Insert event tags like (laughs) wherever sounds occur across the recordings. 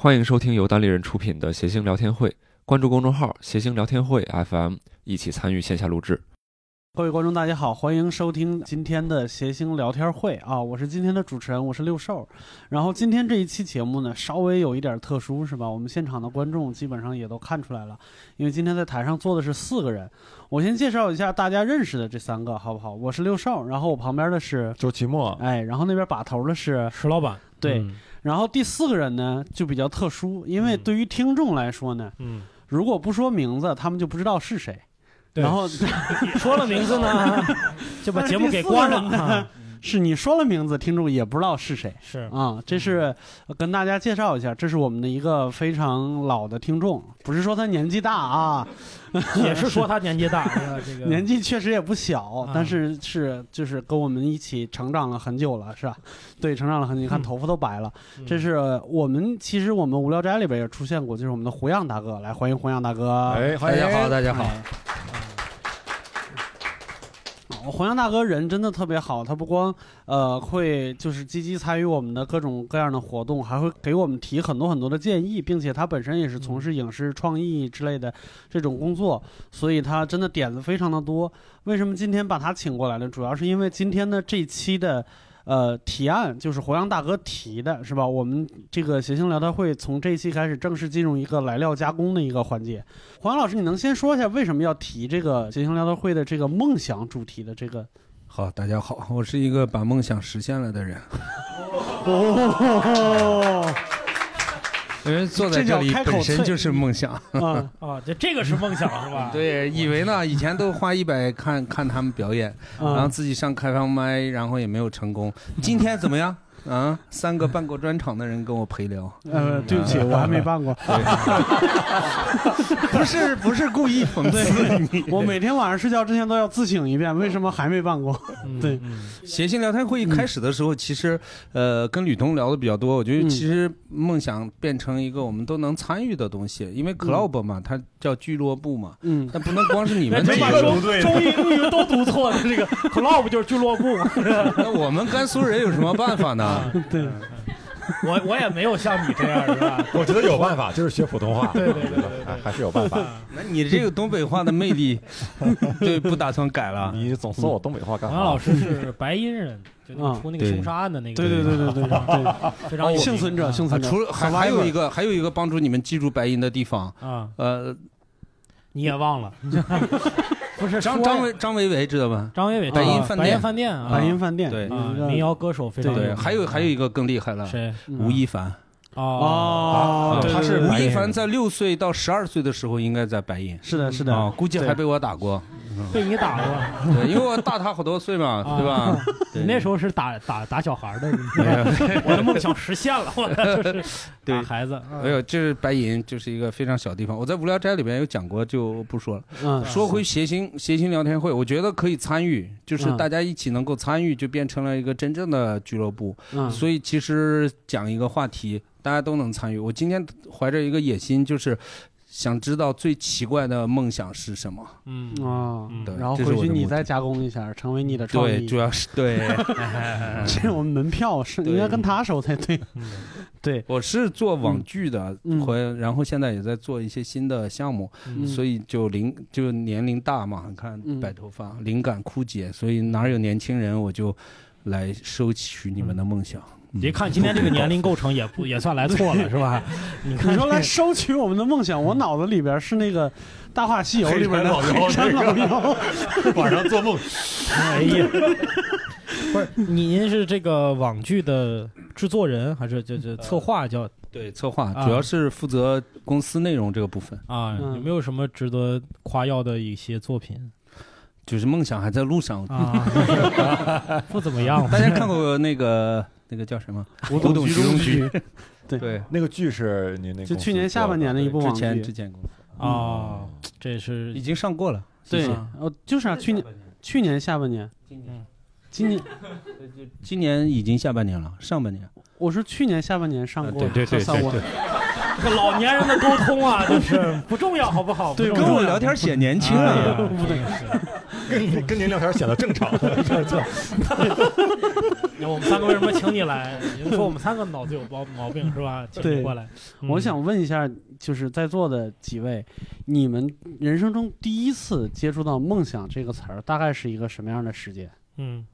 欢迎收听由单立人出品的谐星聊天会，关注公众号“谐星聊天会 FM”，一起参与线下录制。各位观众，大家好，欢迎收听今天的谐星聊天会啊！我是今天的主持人，我是六兽。然后今天这一期节目呢，稍微有一点特殊，是吧？我们现场的观众基本上也都看出来了，因为今天在台上坐的是四个人。我先介绍一下大家认识的这三个，好不好？我是六兽，然后我旁边的是周奇墨，哎，然后那边把头的是石老板，对。嗯然后第四个人呢就比较特殊，因为嗯对于听众来说呢，嗯，如果不说名字，他们就不知道是谁。然后 (laughs) 说了名字呢，(laughs) 就把节目给关了。啊是你说了名字，听众也不知道是谁是，啊。这是呃跟大家介绍一下，这是我们的一个非常老的听众，不是说他年纪大啊，也是说他年纪大，这个 (laughs) 年纪确实也不小，啊但是是就是跟我们一起成长了很久了，是吧？对，成长了很久，你看嗯头发都白了。嗯这是我们其实我们无聊斋里边也出现过，就是我们的胡杨大哥，来欢迎胡杨大哥。哎，欢迎大家好，大家好。哎哦黄洋大哥人真的特别好，他不光呃会就是积极参与我们的各种各样的活动，还会给我们提很多很多的建议，并且他本身也是从事影视创意之类的这种工作，所以他真的点子非常的多。为什么今天把他请过来呢？主要是因为今天的这期的。呃，提案就是胡杨大哥提的，是吧？我们这个谐星聊天会从这一期开始正式进入一个来料加工的一个环节。胡杨老师，你能先说一下为什么要提这个谐星聊天会的这个梦想主题的这个？好，大家好，我是一个把梦想实现了的人。(laughs) (laughs) (laughs) 哦，因为 (laughs) 坐在这里本身就是梦想。啊，啊，这这个是梦想是吧？(laughs) 对，以为呢，以前都花一百看看他们表演，然后啊，自己上开放麦，然后也没有成功。今天怎么样？啊，三个办过专场的人跟我陪聊，呃，对不起，我还没办过。(laughs) 不是不是故意讽刺你。我每天晚上睡觉之前都要自省一遍，为什么还没办过？嗯对嗯谐星聊天会议开始的时候，其实呃跟吕东聊的比较多。我觉得嗯其实梦想变成一个我们都能参与的东西，因为 club 嘛，它叫俱乐部嘛，嗯，但不能光是你们这几个。把中中英语都读错了，这个 (laughs) club 就是俱乐部嘛。(laughs) 那我们甘肃人有什么办法呢？对，我我也没有像你这样是吧？(laughs) 我觉得有办法，就是学普通话，对对对对还还是有办法。那你这个东北话的魅力，(laughs) 对，不打算改了。你总说我东北话干王老？师是白银人，就那个出那个凶杀案的那个，对对对对对 (laughs) 对，非常有幸存者，幸啊，存者。除了还还有一个还有一个帮助你们记住白银的地方，啊，呃，你也忘了，不是张张伟张维维知道吗？张伟伟白银饭店。白银饭店啊，白银饭店，对。民谣歌手非常对，名。还有还有一个更厉害了，谁？嗯。吴亦凡。哦，他是吴亦凡在六岁到十二岁的时候应该在白银。是的，是的，啊，估计还被我打过，被你打过，(laughs) 对，因为我大他好多岁嘛，啊对吧？(laughs) 你那时候是打打打小孩的，(laughs) 我的梦想实现了，我就是打孩子，哎呦，这是白银，就是一个非常小地方。我在无聊斋里边有讲过，就不说了。嗯，说回谐星谐星聊天会，我觉得可以参与，就是嗯大家一起能够参与，就变成了一个真正的俱乐部。嗯，所以其实讲一个话题，大家都能参与。我今天怀着一个野心，就是想知道最奇怪的梦想是什么。嗯啊，然后回去你再加工一下，成为你的创意对，主。要是对。(laughs) 这是我们门票是对应该跟他收才对。嗯对，我是做网剧的，嗯回然后现在也在做一些新的项目，嗯所以就灵就年龄大嘛，你看嗯白头发，灵感枯竭，所以哪有年轻人我就来收取你们的梦想。你一看今天这个年龄构成也不 (laughs) 也算来错了是吧？(laughs) 你看你说来收取我们的梦想，我脑子里边是那个《大话西游》里边的黑山老妖。(laughs) 晚上做梦，哎呀，不是您是这个网剧的制作人还是这这策划叫对，策划啊主要是负责公司内容这个部分，啊？嗯有没有什么值得夸耀的一些作品就是梦想还在路上。啊？不怎么样，大家看过那个那个叫什么？古董局中局。(laughs) 对对，那个剧是您那就去年下半年的一部网之前之。前公司啊？这是已经上过了。对哦，就是啊，去年去年下半年，今年今年 (laughs) 今年已经下半年了，上半年。我是去年下半年上过，对对对对 (laughs) 这个老年人的沟通啊，就是不重要，好不好？对跟我聊天显年轻哎啊呀。跟跟您聊天显得正常。(laughs) 那我们三个为什么请你来？你们说我们三个脑子有毛 (laughs) 毛病是吧？请你过来。嗯我想问一下，就是在座的几位，你们人生中第一次接触到“梦想”这个词儿，大概是一个什么样的时间？嗯，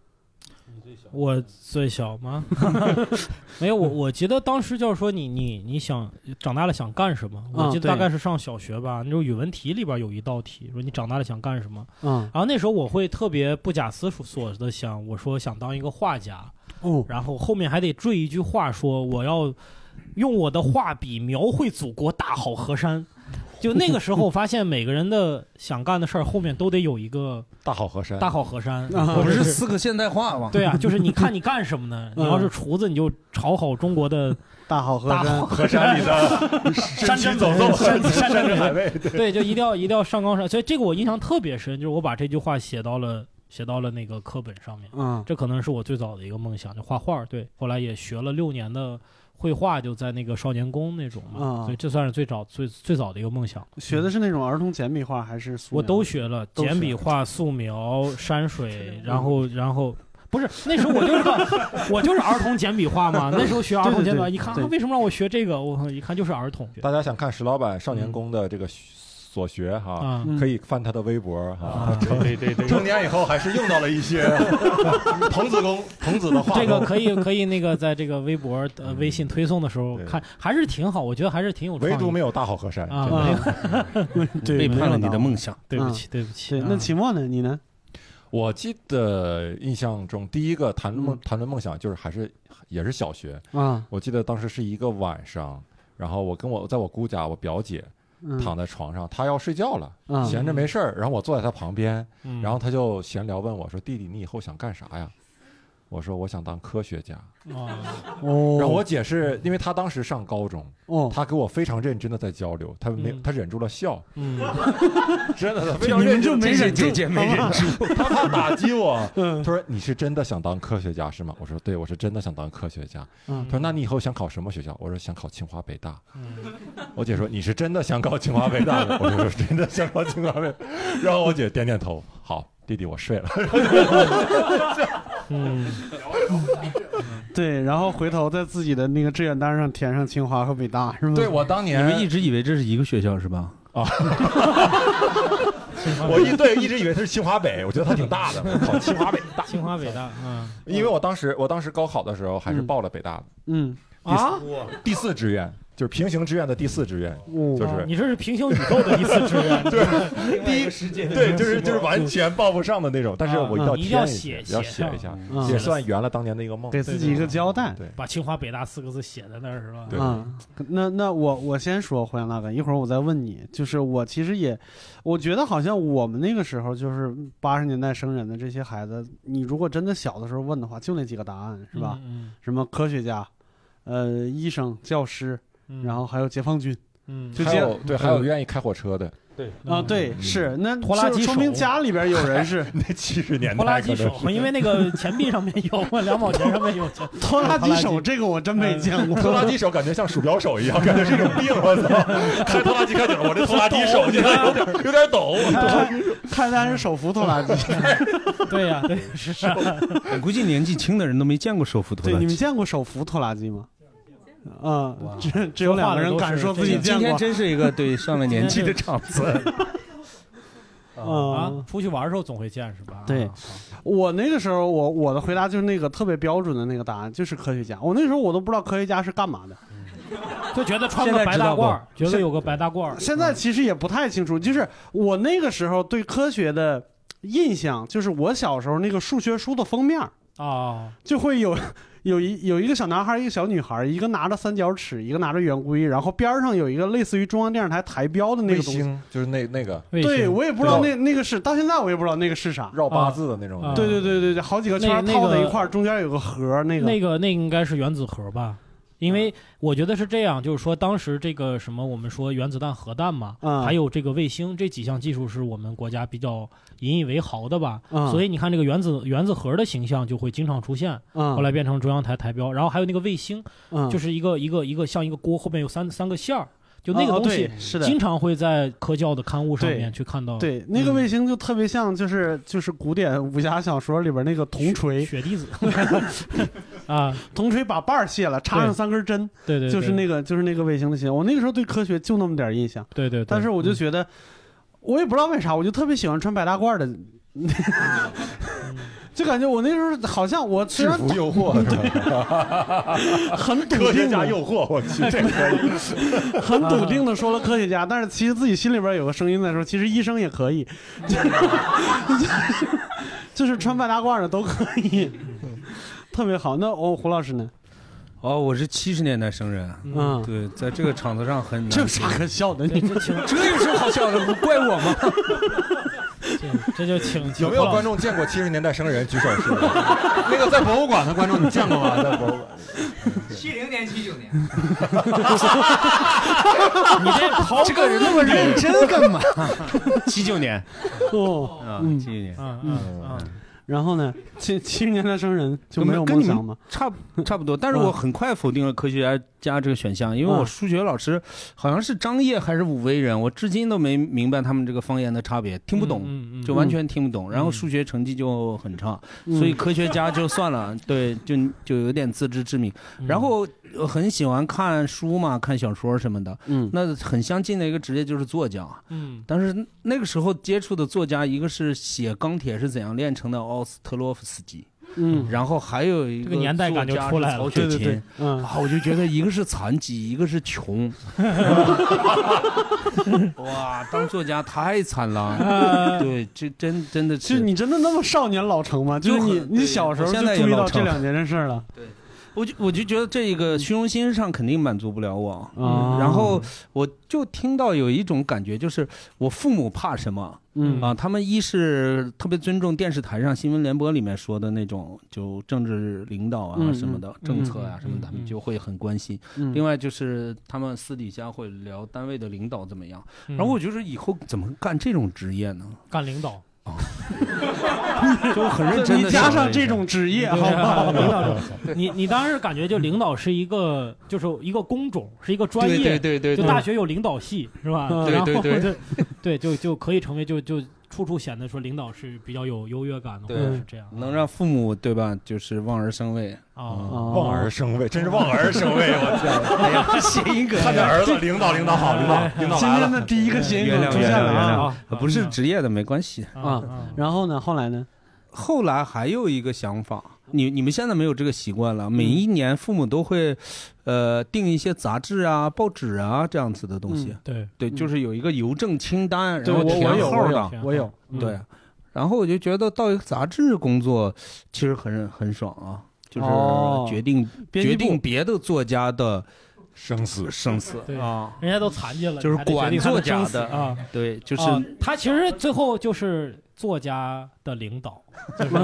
我最小吗？(laughs) (laughs) 没有，我我记得当时就是说你你你想长大了想干什么？我记得大概是上小学吧，那种语文题里边有一道题说你长大了想干什么？嗯，然后那时候我会特别不假思索的想，我说想当一个画家，哦，然后后面还得缀一句话说我要用我的画笔描绘祖国大好河山。就那个时候，发现每个人的想干的事儿后面都得有一个大好河山，大好河山，啊不是四个现代化吗？对啊，就是你看你干什么呢？你要是厨子，你就炒好中国的大好河山，河山里的山珍走肉，山山珍珍海海味。对，就一定要一定要上纲上。所以这个我印象特别深，就是我把这句话写到了写到了那个课本上面。嗯这可能是我最早的一个梦想，就画画。对，后来也学了六年的绘画，就在那个少年宫那种嘛，啊所以这算是最早最最早的一个梦想。学的是那种儿童简笔画还是素描？我都学了，都学简笔画、素描、山水，然后然后。不是，那时候我就是个，(laughs) 我就是儿童简笔画嘛。那时候学 (laughs) 儿童简笔画，对对对一看、为什么让我学这个？我一看就是儿童大家想看石老板少年宫的这个所学哈，啊。嗯可以翻他的微博哈。啊，对 (laughs) 对对，(laughs) 成年以后还是用到了一些 (laughs) 童子功、童子的话这个，可以可以那个在这个微博、呃微信推送的时候对看，还是挺好，我觉得还是挺有。唯独没有大好河山。啊真的啊，对，背叛了你的梦。想。对不起，对不起。那秦墨呢？你呢？我记得印象中第一个谈梦嗯谈论梦想，就是还是也是小学。啊，我记得当时是一个晚上，然后我跟我在我姑家，我表姐嗯躺在床上，他要睡觉了，啊闲着没事儿，然后我坐在他旁边，嗯。然后他就闲聊问我说：“弟弟，你以后想干啥呀？”我说：“我想当科学家。(laughs) ”然后我姐是因为她当时上高中，哦，她跟我非常认真的在交流，她没嗯她忍住了笑，嗯，(laughs) 真的她非常你们认真没忍住姐姐没忍住，她 (laughs) 怕打击我。嗯她说：“你是真的想当科学家是吗？”我说：“对，我是真的想当科学家。”嗯她说：“那你以后想考什么学校？”我说：“想考清华北大。嗯”我姐说：“你是真的想考清华北大的？”我说：“是真的想考清华北。”然后我姐点点头，好，弟弟，我睡了。嗯，对，然后回头在自己的那个志愿单上填上清华和北大，是吗？对，我当年你年们一直以为这是一个学校是吧？啊 (laughs) 我一对一直以为他是清华北，我觉得他挺大的，我考清华北大。清华北大，嗯因为我当时我当时高考的时候还是嗯报了北大的嗯，啊，第四志愿，就是平行志愿的第四志愿，哦就是你这是平行宇宙的第四志愿，(laughs) 对第一世界对，就是就是完全报不上的那种，但是我一定要啊你一定要填写一下，要写一下，啊也算圆了当年的一个梦。给自己一个交代。对，把清华北大四个字写在那儿是吧？对啊，那那我我先说胡杨大哥，一会儿我再问你。就是我其实也，我觉得好像我们那个时候就是八十年代生人的这些孩子，你如果真的小的时候问的话，就那几个答案是吧？嗯？什么科学家，呃，医生、教师，嗯，然后还有解放军嗯，就这样还有对，还有愿意开火车的，对啊，对，嗯是那拖拉机手说明家里边有人是 (laughs) 那七十年拖拉机手代可能，是因为那个钱币上面有嘛，(laughs) 两毛钱上面有钱。(laughs) 拖拉机手，这个我真没见过。拖拉机手感觉像鼠标手一样，感觉是一种病。我操！开拖拉机开久了，我这拖拉机手现在有点有点抖。看来是手扶拖拉机。对呀，对是啊。我估计年纪轻的人都没见过手扶拖对，拉机。你们见过手扶拖拉机吗？啊，只只有两个人敢说自己今见过。(laughs) 天真是一个对上了年纪的场子。啊啊，，出去玩的时候总会见是吧？对啊我那个时候，我我的回答就是那个特别标准的那个答案，就是科学家。我那时候我都不知道科学家是干嘛的，就觉得穿个白大褂，觉得有个白大褂。现在其实也不太清楚。就是我那个时候对科学的印象，就是我小时候那个数学书的封面啊，就会有 (laughs) 有一有一个小男孩，一个小女孩，一个拿着三角尺，一个拿着圆规，然后边上有一个类似于中央电视台台标的那个东西。星就是那那个对，我也不知道那那个是，到现在我也不知道那个是啥。绕八字的那种。啊对对对对对，好几个圈儿那那个套在一块儿，中间有个盒，那个那个那应该是原子核吧？因为我觉得是这样，就是说当时这个什么，我们说原子弹、核弹嘛，嗯。还有这个卫星这几项技术是我们国家比较引以为豪的吧。嗯。所以你看这个原子原子核的形象就会经常出现，嗯。后来变成中央台台标，然后还有那个卫星，嗯。就是一个一个一个像一个锅后面有三三个线儿。就那个哦东西对是的。经常会在科教的刊物上面去看到。对，那个卫星就特别像，就是就是古典武侠小说里边那个铜锤，雪滴子。(laughs) 啊，铜锤把把儿卸了，插上三根针，对对，就是那个就是那个卫星的形象。我那个时候对科学就那么点印象，对对，对。但是我就觉得，我也不知道为啥，我就特别喜欢穿白大褂的，(laughs) 就感觉我那时候好像我虽然服诱惑是吧？(laughs) 很笃科学定的、家诱惑，我去，这可以。很笃定的说了科学家，但是其实自己心里边有个声音在说，其实医生也可以，(laughs) 就是穿白大褂的都可以，特别好。那我胡老师呢？哦，我是七十年代生人，嗯，对，在这个场子上很难这有啥可笑的？你这有什么好笑的？不怪我吗？这这就请 (laughs) 有没有观？众见过七十年代生人？举手。(laughs) 那个在博物馆的观众，你见过吗？(laughs) 在博物馆。七零年、七九年，你这刨这个人那么认真干嘛？七九年哦，啊，嗯七九年，嗯嗯嗯，然后呢？七七十年代生人就没有梦想吗？差不差不多。但是我很快否定了科学家家这个选项，因为嗯。我数学老师好像是张掖还是武威人，我至今都没明白他们这个方言的差别，听不懂。嗯嗯，就完全听不懂，然后数学成绩就很差，嗯。所以科学家就算了，(laughs) 对，就就有点自知之明。嗯。然后呃很喜欢看书嘛，看小说什么的。嗯。那很相近的一个职业就是作家，嗯。但是那个时候接触的作家，一个是写《钢铁是怎样炼成的》奥斯特洛夫斯基，嗯然后还有一这个年代感就作家出来了曹雪芹。对对对，嗯啊，我就觉得一个是残疾，一个是穷。(laughs) 哇，当作家太惨了。(laughs) 对，这真真的就是你真的那么少年老成吗？就是你你小时候就我现在也注意到老成这两件事了我就我就觉得这个虚荣心上肯定满足不了我。啊然后我就听到有一种感觉，就是我父母怕什么嗯啊？他们一是特别尊重电视台上新闻联播里面说的那种，就政治领导啊嗯什么的、嗯政策啊嗯什么的，他们嗯就会很关心。嗯另外就是他们私底下会聊单位的领导怎么样。嗯然后我觉得以后怎么干这种职业呢？干领导，(laughs) 就很认真你的加上这种职业，好不好？领导者，你你当时感觉就领导是一个就是一个工种，是一个专业，对对对对就大学有领导系是吧？嗯然后对对对。对，(laughs) 就就可以成为就就处处显得说领导是比较有优越感的，或对者是这样，能让父母对吧？就是望而生畏。啊，哦望而生畏，真是望而生畏！我天，(laughs) 哎呀，谐音梗看着儿子领导领导好，领导领导今天。的第一个谐音梗出现了！不是职业的没关系。啊然后呢？后来呢？后来还有一个想法，你你们现在没有这个习惯了，每一年父母都会，呃，订一些杂志啊、报纸啊这样子的东西。嗯对，对，嗯。就是有一个邮政清单，对然后填我我有我号的。有。我有，嗯。对，然后我就觉得到一个杂志工作其实很很爽啊，就是哦。决定、决定别的作家的生死。生死。对啊。人家都残疾了，就是管作家的啊，对，就是、啊他其实最后就是作家的领导，(laughs) 就是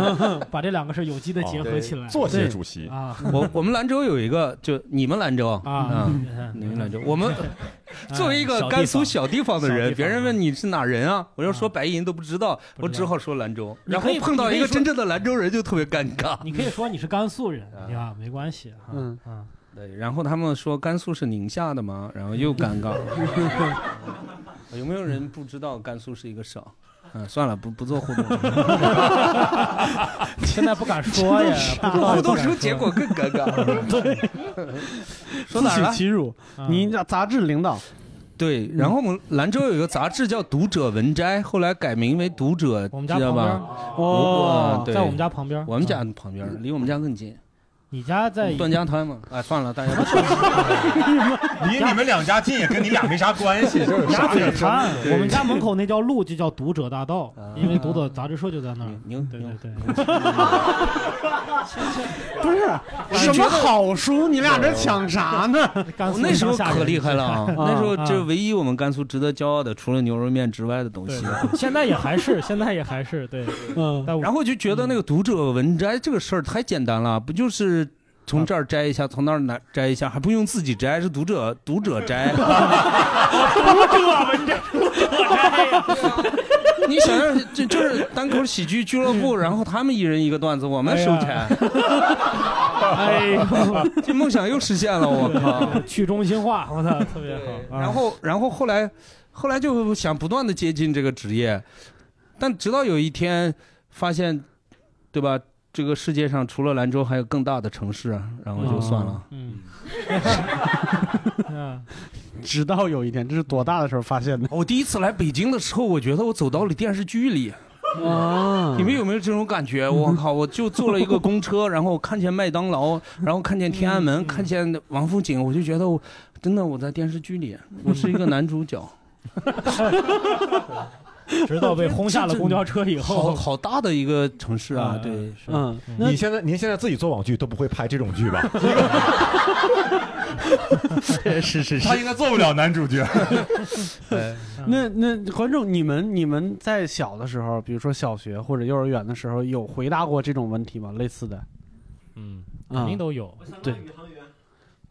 把这两个事有机的结合起来，作协主席，啊。我我们兰州有一个，就你们兰州啊，你们兰州，我们 (laughs) 作为一个甘肃小地方的人，别人问你是哪人啊，我要说白银都不知道，我只好说兰州。然后碰到一个真正的兰州人，就特别尴尬。你可以说你是甘肃人，对吧？没关系，啊，对，然后他们说甘肃是宁夏的吗？然后又尴尬。(laughs) 有没有人不知道甘肃是一个省？嗯，算了，不不做互动。(laughs) 现在不敢说呀，(laughs) 互动时时候结果更尴尬。(laughs) 对，说自取哪儿辱。啊你杂志领导，对，然后我们兰州有一个杂志叫《读者文摘》，后来改名为《读者》，我们家知道旁边吧？，哦，对。在我们家旁边，我们家啊旁边，离我们家更近，你家在段家滩吗。哎，算了，大家。(laughs) 离你们两家近也跟你俩没啥关系，就是啥鸭嘴？滩，我们家门口那条路就叫读者大道，因为读者杂志社就在那儿。牛对牛对对，(laughs) 不是什么好书，你俩这抢啥呢？甘肃我那时候可厉害了啊！那时候啊这唯一我们甘肃值得骄傲的，除了牛肉面之外的东西。，现在也还是，(laughs) 现在也还是对。嗯，然后就觉得那个读者文摘这个事儿太简单了，不就是从这儿摘一下，从那儿拿摘一下，还不用自己摘，是读者读者摘。(laughs) 你想想，这就是单口喜剧俱乐部，然后他们一人一个段子，我们收钱。哎呦，(laughs) 这梦想又实现了，我靠！去中心化，我操，特别好。啊然后，然后后来，后来就想不断的接近这个职业，但直到有一天发现，对吧？这个世界上除了兰州还有更大的城市，啊然后就算了。嗯，(laughs) 啊，直到有一天，这是多大的时候发现的？我第一次来北京的时候，我觉得我走到了电视剧里。啊你们有没有这种感觉？我靠！我就坐了一个公车，然后看见麦当劳，然后看见天安门，看见王府井，我就觉得我真的我在电视剧里，我是一个男主角。(laughs) (laughs) 直到被轰下了公交车以后，好大的一个城市啊！嗯对，是嗯，你现在您现在自己做网剧都不会拍这种剧吧？(laughs) 是是是他应该做不了男主角。(laughs) 哎那那观众，你们你们在小的时候，比如说小学或者幼儿园的时候，有回答过这种问题吗？类似的嗯，啊肯定都有。对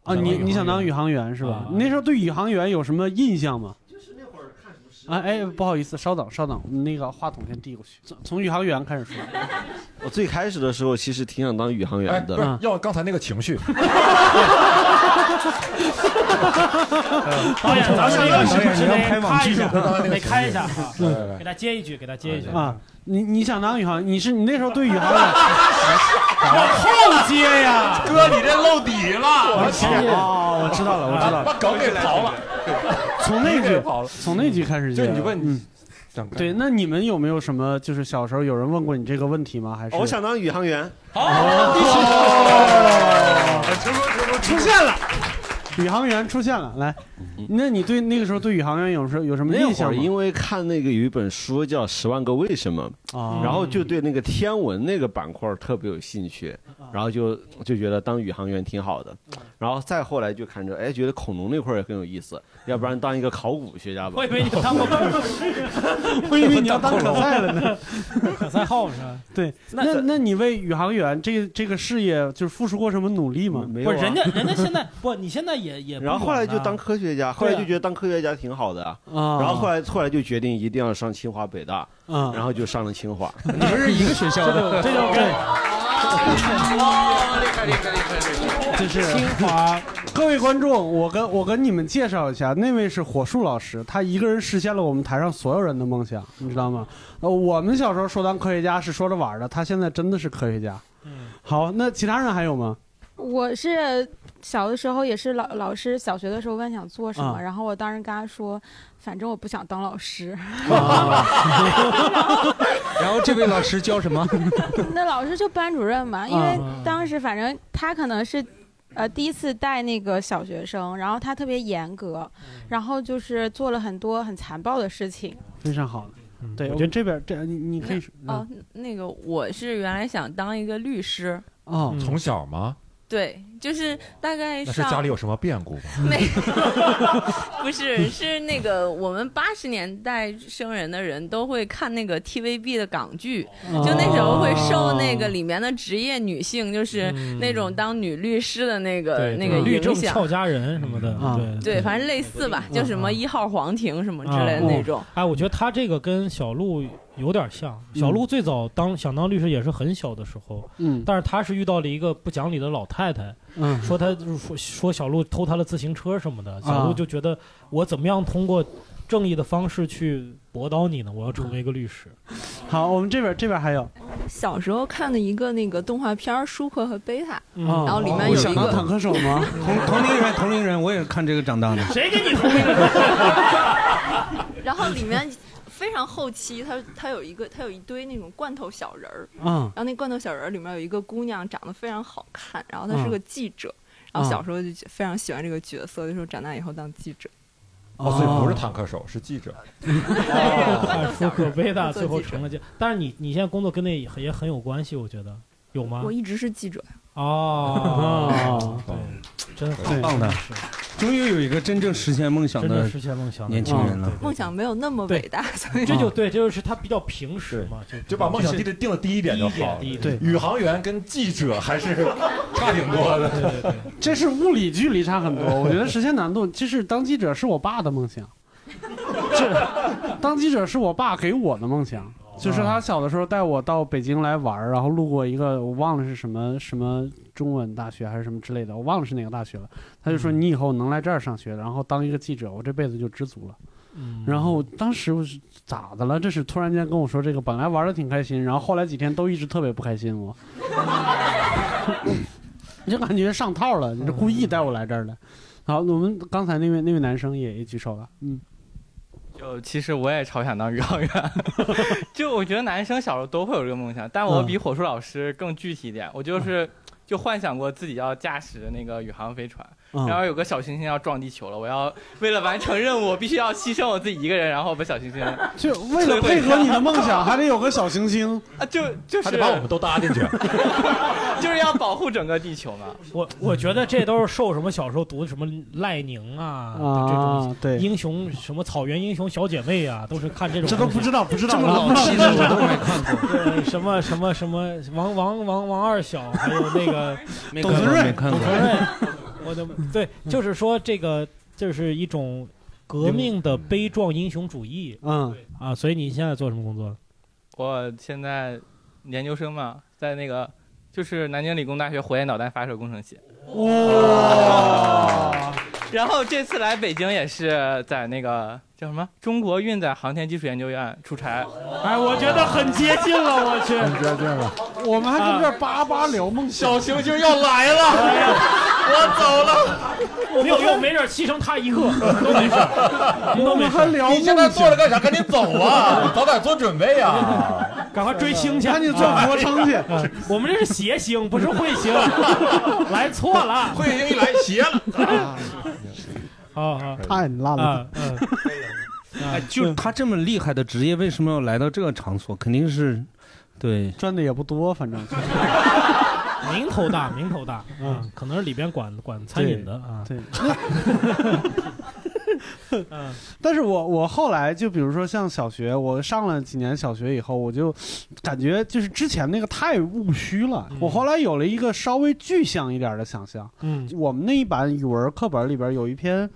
啊，你你想当宇航员是吧那时候对宇航员有什么印象吗？哎哎，不好意思，稍等稍等，那个话筒先递过去，从从宇航员开始说。(laughs) 我最开始的时候其实挺想当宇航哎，员的，要刚才那个情绪，(laughs) (laughs) 导演，咱们这个是不是得开一拍网剧下？(laughs) 得开一下 (laughs) 啊！给他接一句，给他接一句。啊，你你想当宇航？你是你那时候对宇航员？后接呀！哥你这露底了，我天哦，我知道了，我知道了。把梗给刨了，从那句。从那句开始接，就你问嗯你，对，那你们有没有什么就是小时候有人问过你这个问题吗？还是我想当宇航员。出现了，宇航员出现了。来，那你对那个时候对宇航员有时候有什么印象因为看那个有一本书叫《十万个为什么》，啊，然后就对那个天文那个板块特别有兴趣，然后就就觉得当宇航员挺好的，然后再后来就看着，哎，觉得恐龙那块儿也很有意思，要不然当一个考古学家吧我以。为你当过 (laughs) 我以为你要当可赛了呢。(laughs) 可赛号是吧？对，那那那你为宇航员这这个事业就是付出过什么努力吗？没有人家，人家现在不，你现在也也然后后来就当科学家，后来就觉得当科学家挺好的啊。啊，然后后来后来就决定一定要上清华北大，啊，然后就上了清华。(laughs) 你们是一个学校的，(laughs) 这就跟就是清华 (laughs) 各位观众，我跟我跟你们介绍一下，那位是火树老师，他一个人实现了我们台上所有人的梦想，你知道吗？呃，我们小时候说当科学家是说着玩的，他现在真的是科学家。嗯好，那其他人还有吗？我是小的时候也是老老师，小学的时候问想做什么，啊然后我当时跟他说，反正我不想当老师。(laughs) 然后这位老师教什么？(laughs) 那老师就班主任嘛，因为啊当时反正他可能是。呃，第一次带那个小学生，然后他特别严格，然后就是做了很多很残暴的事情。非常好的，对，我觉得这边这你你可以说哦，那个我是原来想当一个律师，哦嗯从小吗？对，就是大概那是家里有什么变故吧？(laughs) 没不是是那个我们八十年代生人的人都会看那个 TVB 的港剧，哦就那时候会受那个里面的职业女性，就是嗯那种当女律师的那个那个律政影响。俏佳人什么的，啊对对，反正类似吧，就什么一号皇庭什么之啊类的那种。哎，我觉得他这个跟小鹿有点像。小鹿最早当想当律师也是很小的时候，嗯但是他是遇到了一个不讲理的老太太，嗯说他说说小鹿偷他的自行车什么的，啊小鹿就觉得我怎么样通过正义的方式去驳倒你呢？我要成为一个律师。好，我们这边这边还有，小时候看的一个那个动画片《舒克和贝塔》，然后里面有一个想当坦克手吗？(laughs) 同同龄人，同龄人，我也看这个长大的。谁给你同龄人？(laughs) 然后里面非常后期，他他有一个他有一堆那种罐头小人儿，嗯然后那罐头小人儿里面有一个姑娘长得非常好看，然后她是嗯个记者，然后小时候就非常喜欢这个角色，就说长大以后当记者。哦，所以不是坦克手，是记者。(laughs) 哦，舒克贝塔最后成了这，但是你你现在工作跟那也很有关系，我觉得有吗我？一直是记者，哦，哦，对，真好，对棒的。终于有一个真正实现梦想的实现梦想的年轻人了。梦想没有那么伟大，所以。这就对，这就是他比较平实嘛，就就把梦想定的定的低一点就好。低一对。宇航员跟记者还是差挺多的。对对对，这是物理距离差很多，我觉得实现难度。其实当记者是我爸的梦想，这当记者是我爸给我的梦想。就是他小的时候带我到北京来玩儿，然后路过一个我忘了是什么什么中文大学还是什么之类的，我忘了是哪个大学了。他就说你以后能来这儿上学，然后当一个记者，我这辈子就知足了。嗯然后当时我是咋的了？这是突然间跟我说这个，本来玩的挺开心，然后后来几天都一直特别不开心，我，你 (laughs) 就感觉上套了，你是故意带我来这儿的。好，我们刚才那位那位男生也也举手了，嗯，就其实我也超想当宇航员，(laughs) 就我觉得男生小时候都会有这个梦想，但我比火树老师更具体一点，我就是就幻想过自己要驾驶那个宇航飞船，嗯然后有个小行星要撞地球了，我要为了完成任务，我必须要牺牲我自己一个人，然后把小行星 (laughs) 就为了配合你的梦想，还得有个小行星啊，就就是还得把我们都搭进去。(laughs) 就是要保护整个地球嘛。我我觉得这都是受什么小时候读的什么赖宁啊，这种啊，对，英雄什么草原英雄小姐妹啊，都是看这种。这都不知道，不知道这么老气的我都没看过。对，什么什么什么王王王王二小，还有那个董存瑞没看过。董存瑞，我的对，就是说这个就是一种革命的悲壮英雄主义嗯，啊。所以你现在做什么工作？我现在研究生嘛，在那个就是南京理工大学火焰导弹发射工程系。哇，(laughs) 然后这次来北京也是在那个叫什么中国运载航天技术研究院出差。哎，我觉得很接近了，我去。很接近了，我们还在这儿叭叭聊梦想，小行星要来了，(laughs) 我走了。没有用，没事牺牲他一个 (laughs) 都没事，您都没事，我们还聊你现在，坐着干啥？赶紧走啊！(laughs) 早点做准备呀！赶快追星去，(laughs) 赶紧做俯卧撑去。嗯我们这是谐星，不是彗星，来错了。彗星一来邪了。好好太烂了，啊嗯，哎，就他这么厉害的职业，为什么要来到这个场所？肯定是，对，赚的也不多，反正名头大，名头大，嗯，可能是里边管管餐饮的啊，对。(laughs) 嗯但是我我后来就比如说像小学，我上了几年小学以后，我就感觉就是之前那个太务虚了。嗯我后来有了一个稍微具象一点的想象。嗯我们那一版语文课本里边有一篇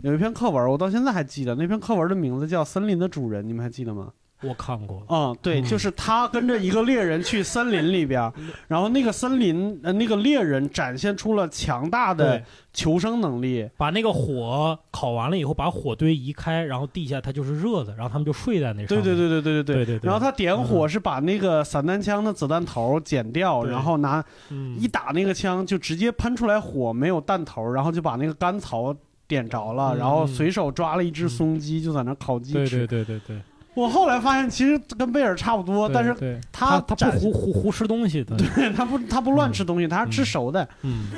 有一篇课文，我到现在还记得，那篇课文的名字叫《森林的主人》，你们还记得吗？我看过，嗯，对，嗯。就是他跟着一个猎人去森林里边，(laughs) 然后那个森林呃那个猎人展现出了强大的，求生能力。把那个火烤完了以后，把火堆移开，然后地下它就是热的，然后他们就睡在那上面。对对对对对对对。对对然后他点火是把那个散弹枪的子弹头剪掉，然后拿嗯。一打那个枪就直接喷出来火，没有弹头，然后就把那个干草点着了，嗯。然后随手抓了一只松鸡就在那烤鸡对吃。对对对对，我后来发现其实跟贝尔差不多，但是对。他他不胡胡胡吃东西的，(laughs) 他不他不乱吃东西，他是吃熟的。嗯，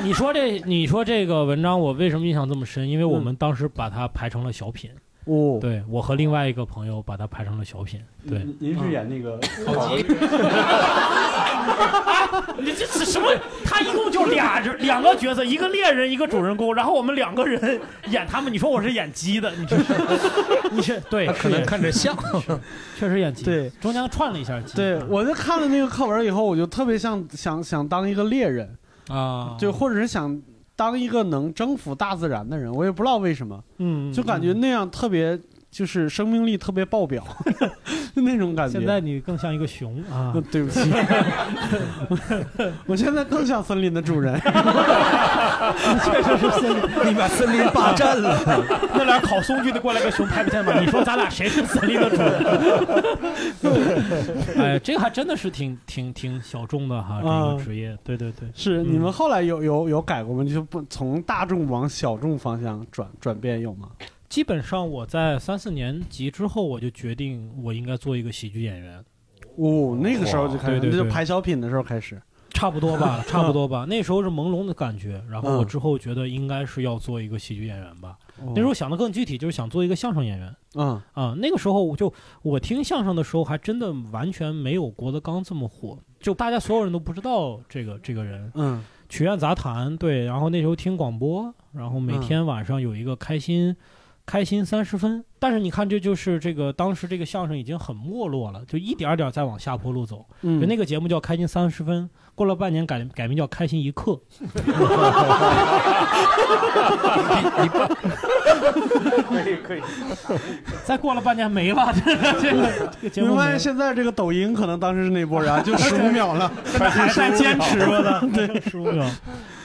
你你说这你说这个文章我为什么印象这么深？因为我们当时把它排成了小品，哦，对我和另外一个朋友把它拍成了小品，对。您您是演那个烤鸡，(laughs) 你这是什么？他一共就俩人，(laughs) 两个角色，一个猎人，一个主人公，然后我们两个人演他们。你说我是演鸡的，你这是，(laughs) 你是对，他可能看着像。确实演鸡，对，中间串了一下鸡，对，我就看了那个课文以后，我就特别像想想当一个猎人，啊，就或者是想当一个能征服大自然的人，我也不知道为什么，嗯，就感觉那样特别就是生命力特别爆表，就 (laughs) 那种感觉。现在你更像一个熊啊呃，对不起，(laughs) 我现在更像森林的主人。(laughs) 确实是森林，你把森林霸占了。那俩烤松就得过来个熊拍不见吗？你说咱俩谁是森林的主人？哎，这个还真的是挺挺挺小众的哈，这啊个职业，对对对，是嗯你们后来有有有改过吗？就不从大众往小众方向转转变有吗？基本上我在三四年级之后，我就决定我应该做一个喜剧演员。哦，那个时候就开始，对对对那就排小品的时候开始。差不多吧，(laughs) 差不多吧。那时候是朦胧的感觉，然后我嗯之后觉得应该是要做一个喜剧演员吧。哦那时候想的更具体，就是想做一个相声演员嗯啊。那个时候我就我听相声的时候，还真的完全没有郭德纲这么火，就大家所有人都不知道这个这个人。嗯曲苑杂谈对，然后那时候听广播，然后每嗯天晚上有一个开心。开心三十分，但是你看，这就是这个当时这个相声已经很没落了，就一点点在往下坡路走。嗯，就那个节目叫《开心三十分》，过了半年改改名叫《开心一刻》。以可以。再过了半年没了，(laughs) 这个节目明白现在这个抖音可能当时是那波人啊，就十五秒了，(laughs) 还在坚持15秒我的，(laughs) 对，十五秒。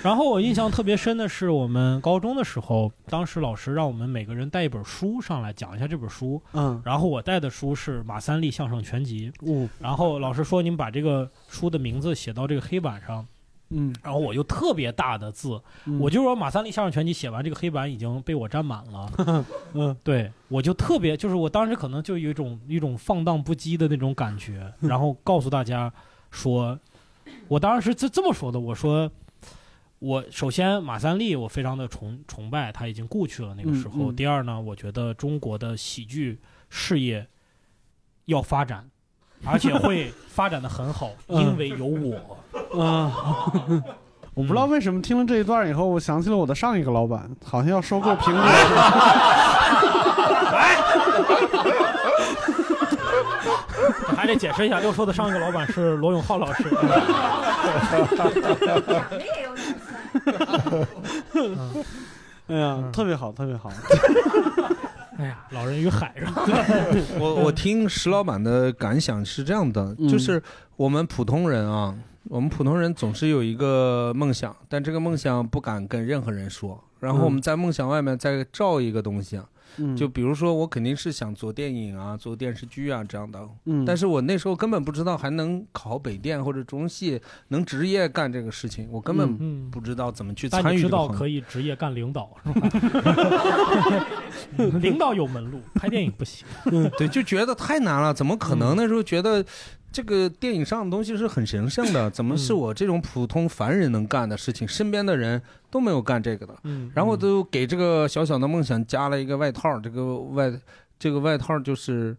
然后我印象特别深的是，我们高中的时候，当时老师让我们每个人带一本书上来讲一下这本书。嗯，然后我带的书是马三立相声全集。嗯，然后老师说你们把这个书的名字写到这个黑板上。嗯，然后我就特别大的字，嗯我就说马三立相声全集写完，这个黑板已经被我占满了。(laughs) 嗯，对我就特别，就是我当时可能就有一种一种放荡不羁的那种感觉，然后告诉大家说，我当时是这这么说的，我说。我首先马三立，我非常的崇崇拜，他已经故去了那个时候。嗯嗯第二呢，我觉得中国的喜剧事业要发展，而且会 (laughs) 发展的很好，嗯因为有我。啊，(laughs) 我不知道为什么听了这一段以后，我想起了我的上一个老板，好像要收购苹果。(laughs) 还得解释一下，六叔的上一个老板是罗永浩老师。(laughs) 哎呀，特别好，特别好。(laughs) 哎呀，老人与海上。(laughs) 我我听石老板的感想是这样的，嗯就是我们普通人啊，我们普通人总是有一个梦想，但这个梦想不敢跟任何人说，然后我们在梦想外面再照一个东西啊。嗯就比如说，我肯定是想做电影啊，做电视剧啊这样的，嗯但是我那时候根本不知道还能考北电或者中戏，能职业干这个事情，我根本嗯不知道怎么去参与这个行业。可以职业干领导是吧？(laughs) 领导有门路，拍电影不行。嗯，对，就觉得太难了，怎么可能？那时候觉得这个电影上的东西是很神圣的，(laughs) 怎么是我这种普通凡人能干的事情？身边的人都没有干这个的，嗯然后都给这个小小的梦想加了一个外套，这个外这个外套就是。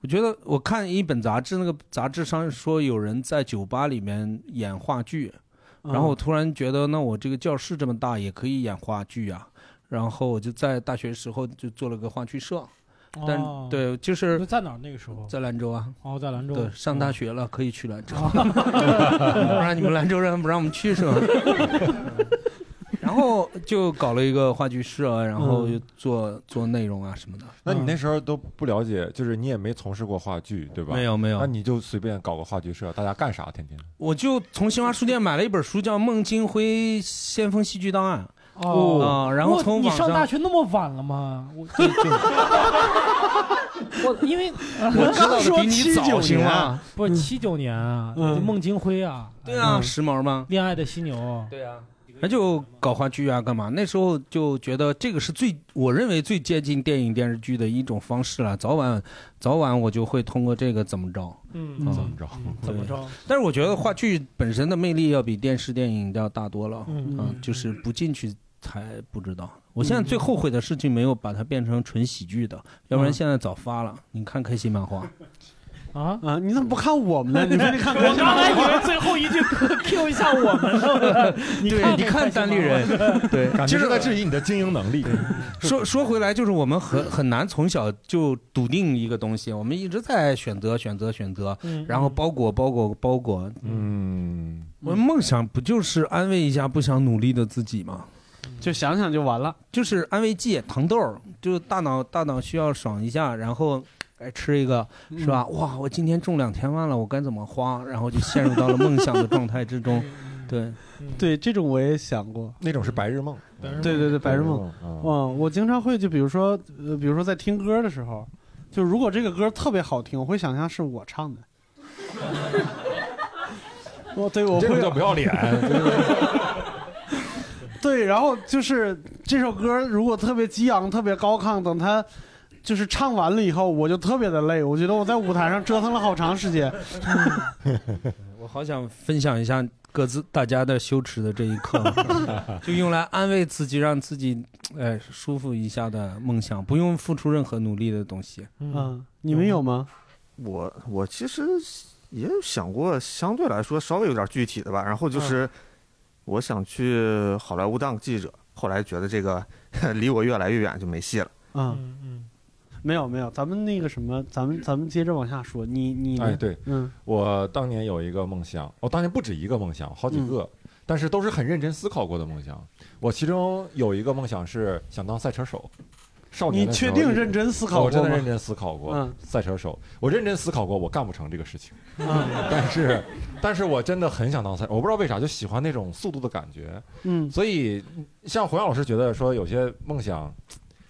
我觉得我看一本杂志，那个杂志上说有人在酒吧里面演话剧，嗯然后我突然觉得，那我这个教室这么大，也可以演话剧啊。然后我就在大学时候就做了个话剧社，但、哦对，就是在哪儿那个时候？在兰州啊。哦，在兰州。对，上大学了可以去兰州，哦 (laughs) 不然你们兰州人不让我们去是吧？(laughs) 然后就搞了一个话剧社，然后就做做内容啊什么的。那你那时候都不了解，就是你也没从事过话剧，对吧？没有没有那你就随便搞个话剧社，大家干啥？天天我就从新华书店买了一本书，叫《孟京辉先锋戏剧档案》。哦啊，然后从你上大学那么晚了吗？我 (laughs) 我因为 (laughs) 我知道 (laughs) 的比你早行吗？不是七九年啊，嗯孟京辉啊，对啊，时髦吗？恋爱的犀牛，对啊，那就搞话剧啊，干嘛？那时候就觉得这个是最我认为最接近电影电视剧的一种方式了。早晚早晚我就会通过这个怎么着，嗯啊怎么着？怎么着？但是我觉得话剧本身的魅力要比电视电影要大多了，嗯啊就是不进去才不知道。我现在最后悔的事情没有把它变成纯喜剧的，要不然现在早发了。你看开心漫画，啊啊！你怎么不看我们呢？(laughs) 你非得看我刚才以为最后一句 (laughs) Q 一下我们呢。(laughs) 你看，对你看单立人，对，感觉是在质疑你的经营能力。说说回来，就是我们很很难从小就笃定一个东西，我们一直在选择、选择、选择，嗯然后包裹、包裹、包裹。嗯，我们梦想不就是安慰一下不想努力的自己吗？就想想就完了，就是安慰剂、糖豆儿，就大脑大脑需要爽一下，然后。哎，吃一个是吧？哇，我今天中两千万了，我该怎么花？然后就陷入到了梦想的状态之中。对，对，这种我也想过，那种是白日梦。对对对，白日梦。嗯嗯，我经常会就比如说，呃，比如说在听歌的时候，就如果这个歌特别好听，我会想象是我唱的。(laughs) 我对我会这叫不要脸。对，然后就是这首歌如果特别激昂、特别高亢，等他就是唱完了以后，我就特别的累。我觉得我在舞台上折腾了好长时间。(laughs) 我好想分享一下各自大家的羞耻的这一刻，(laughs) 就用来安慰自己，让自己哎舒服一下的梦想，不用付出任何努力的东西。嗯，你们有吗？我我其实也有想过，相对来说稍微有点具体的吧。然后就是我想去好莱坞当个记者，后来觉得这个 (laughs) 离我越来越远，就没戏了。嗯嗯，没有没有，咱们那个什么，咱们咱们接着往下说。你你呢哎，对，嗯，我当年有一个梦想，我当年不止一个梦想，好几个，但是都是很认真思考过的梦想。我其中有一个梦想是想当赛车手，少年你确定认真思考过吗真的认真思考过。嗯赛车手，我认真思考过，我干不成这个事情。嗯 (laughs) 但是，但是我真的很想当赛，我不知道为啥就喜欢那种速度的感觉。嗯所以像洪阳老师觉得说有些梦想，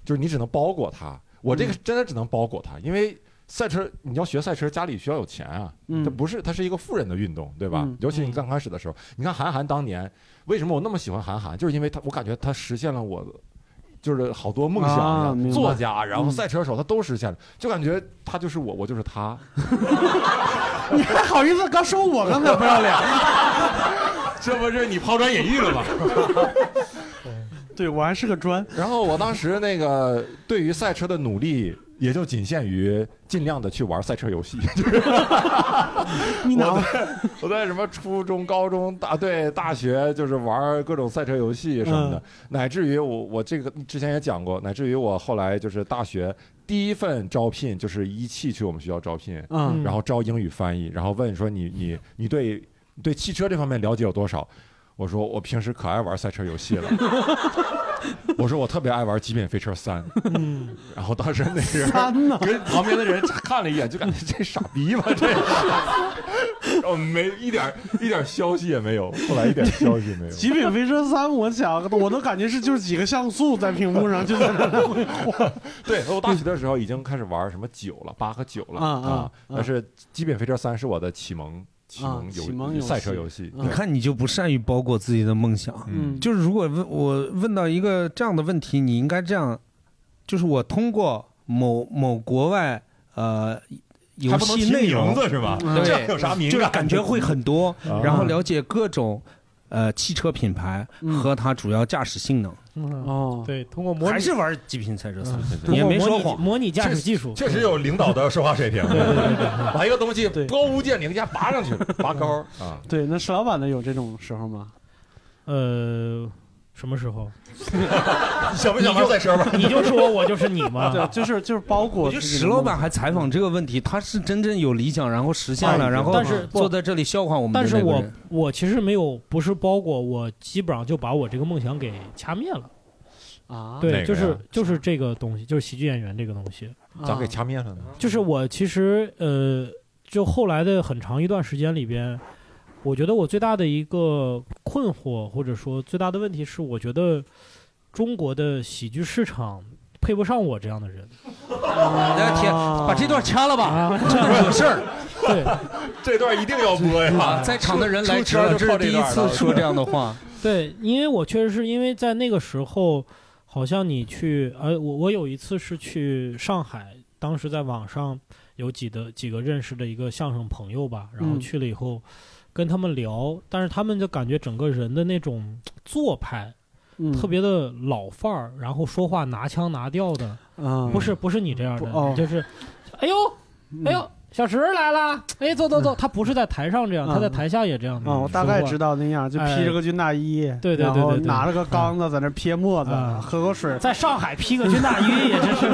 就是你只能包裹它，我这个真的只能包裹它，因为。赛车，你要学赛车，家里需要有钱啊，嗯这不是，它是一个富人的运动，对吧？嗯尤其你刚开始的时候，你看韩寒当年为什么我那么喜欢韩寒，就是因为他，我感觉他实现了我就是好多梦想，啊作家，然后嗯赛车手，他都实现了，就感觉他就是我，我就是他。(laughs) 你还好意思刚说我刚才不要脸？(laughs) 这不是你抛砖引玉了吗？(laughs) 对我还是个砖。然后我当时那个对于赛车的努力，也就仅限于尽量的去玩赛车游戏。(laughs) 我在我在什么初中、高中、大对大学，就是玩各种赛车游戏什么的，嗯乃至于我我这个之前也讲过，乃至于我后来就是大学第一份招聘就是一汽去我们学校招聘，嗯然后招英语翻译，然后问说你你你对对汽车这方面了解有多少？我说我平时可爱玩赛车游戏了。(laughs) 我说我特别爱玩《极品飞车三》，嗯，然后当时那人三呢？跟旁边的人看了一眼，就感觉这傻逼吧，这，(laughs) 然后没一点一点消息也没有，后来一点消息没有。极品飞车三，我想我都感觉是就是几个像素在屏幕上就在那来回晃。(laughs) 对，我大学的时候已经开始玩什么九了，八和九了啊，但是《极品飞车三》是我的启蒙启啊蒙启蒙游戏。赛车游戏。嗯。你看，你就不善于包裹自己的梦想。嗯。就是如果问我问到一个这样的问题，你应该这样，就是我通过某某国外呃游戏内容名字是吧？对，这有啥敏就是感感觉会很多啊，然后了解各种呃汽车品牌和它主要驾驶性能。哦，对，通过模拟还是玩极品赛车你也没说谎。模拟驾驶技术确实有领导的说话水平。对对对对把一个东西高屋建瓴一下拔上去，拔高啊。对，那石老板的有这种时候吗？呃，什么时候？(laughs) 想不想玩赛车吧？你就说我就是你嘛。(laughs) 对，就是就是包裹。我觉得石老板还采访这个问题，他是真正有理想，然后实现哎了，然后但是坐在这里笑话我们但是我我其实没有，不是包裹，我基本上就把我这个梦想给掐灭了。啊对，就是就是这个东西，就是喜剧演员这个东西。咋给掐灭了呢？就是我其实呃，就后来的很长一段时间里边，我觉得我最大的一个困惑，或者说最大的问题是，我觉得中国的喜剧市场配不上我这样的人。我的天，把这段掐了吧，这惹事儿。对，(laughs) 这段一定要播呀！在场的人来出迟了，圈就靠这是第一次说这样的话。(laughs) 对，因为我确实是因为在那个时候，好像你去，呃，我我有一次是去上海，当时在网上有几的几个认识的一个相声朋友吧，然后嗯去了以后跟他们聊，但是他们就感觉整个人的那种做派。嗯特别的老范儿，然后说话拿腔拿调的，嗯不是不是你这样的，就是，哎呦，哎呦，小石来了，哎，坐坐坐，他不是在台上这样，嗯他在台下也这样的。啊，我大概知道。那样，就哎披着个军大衣，对对对然后拿着个缸子在那撇沫子，啊喝口水，在上海披个军大衣也真是，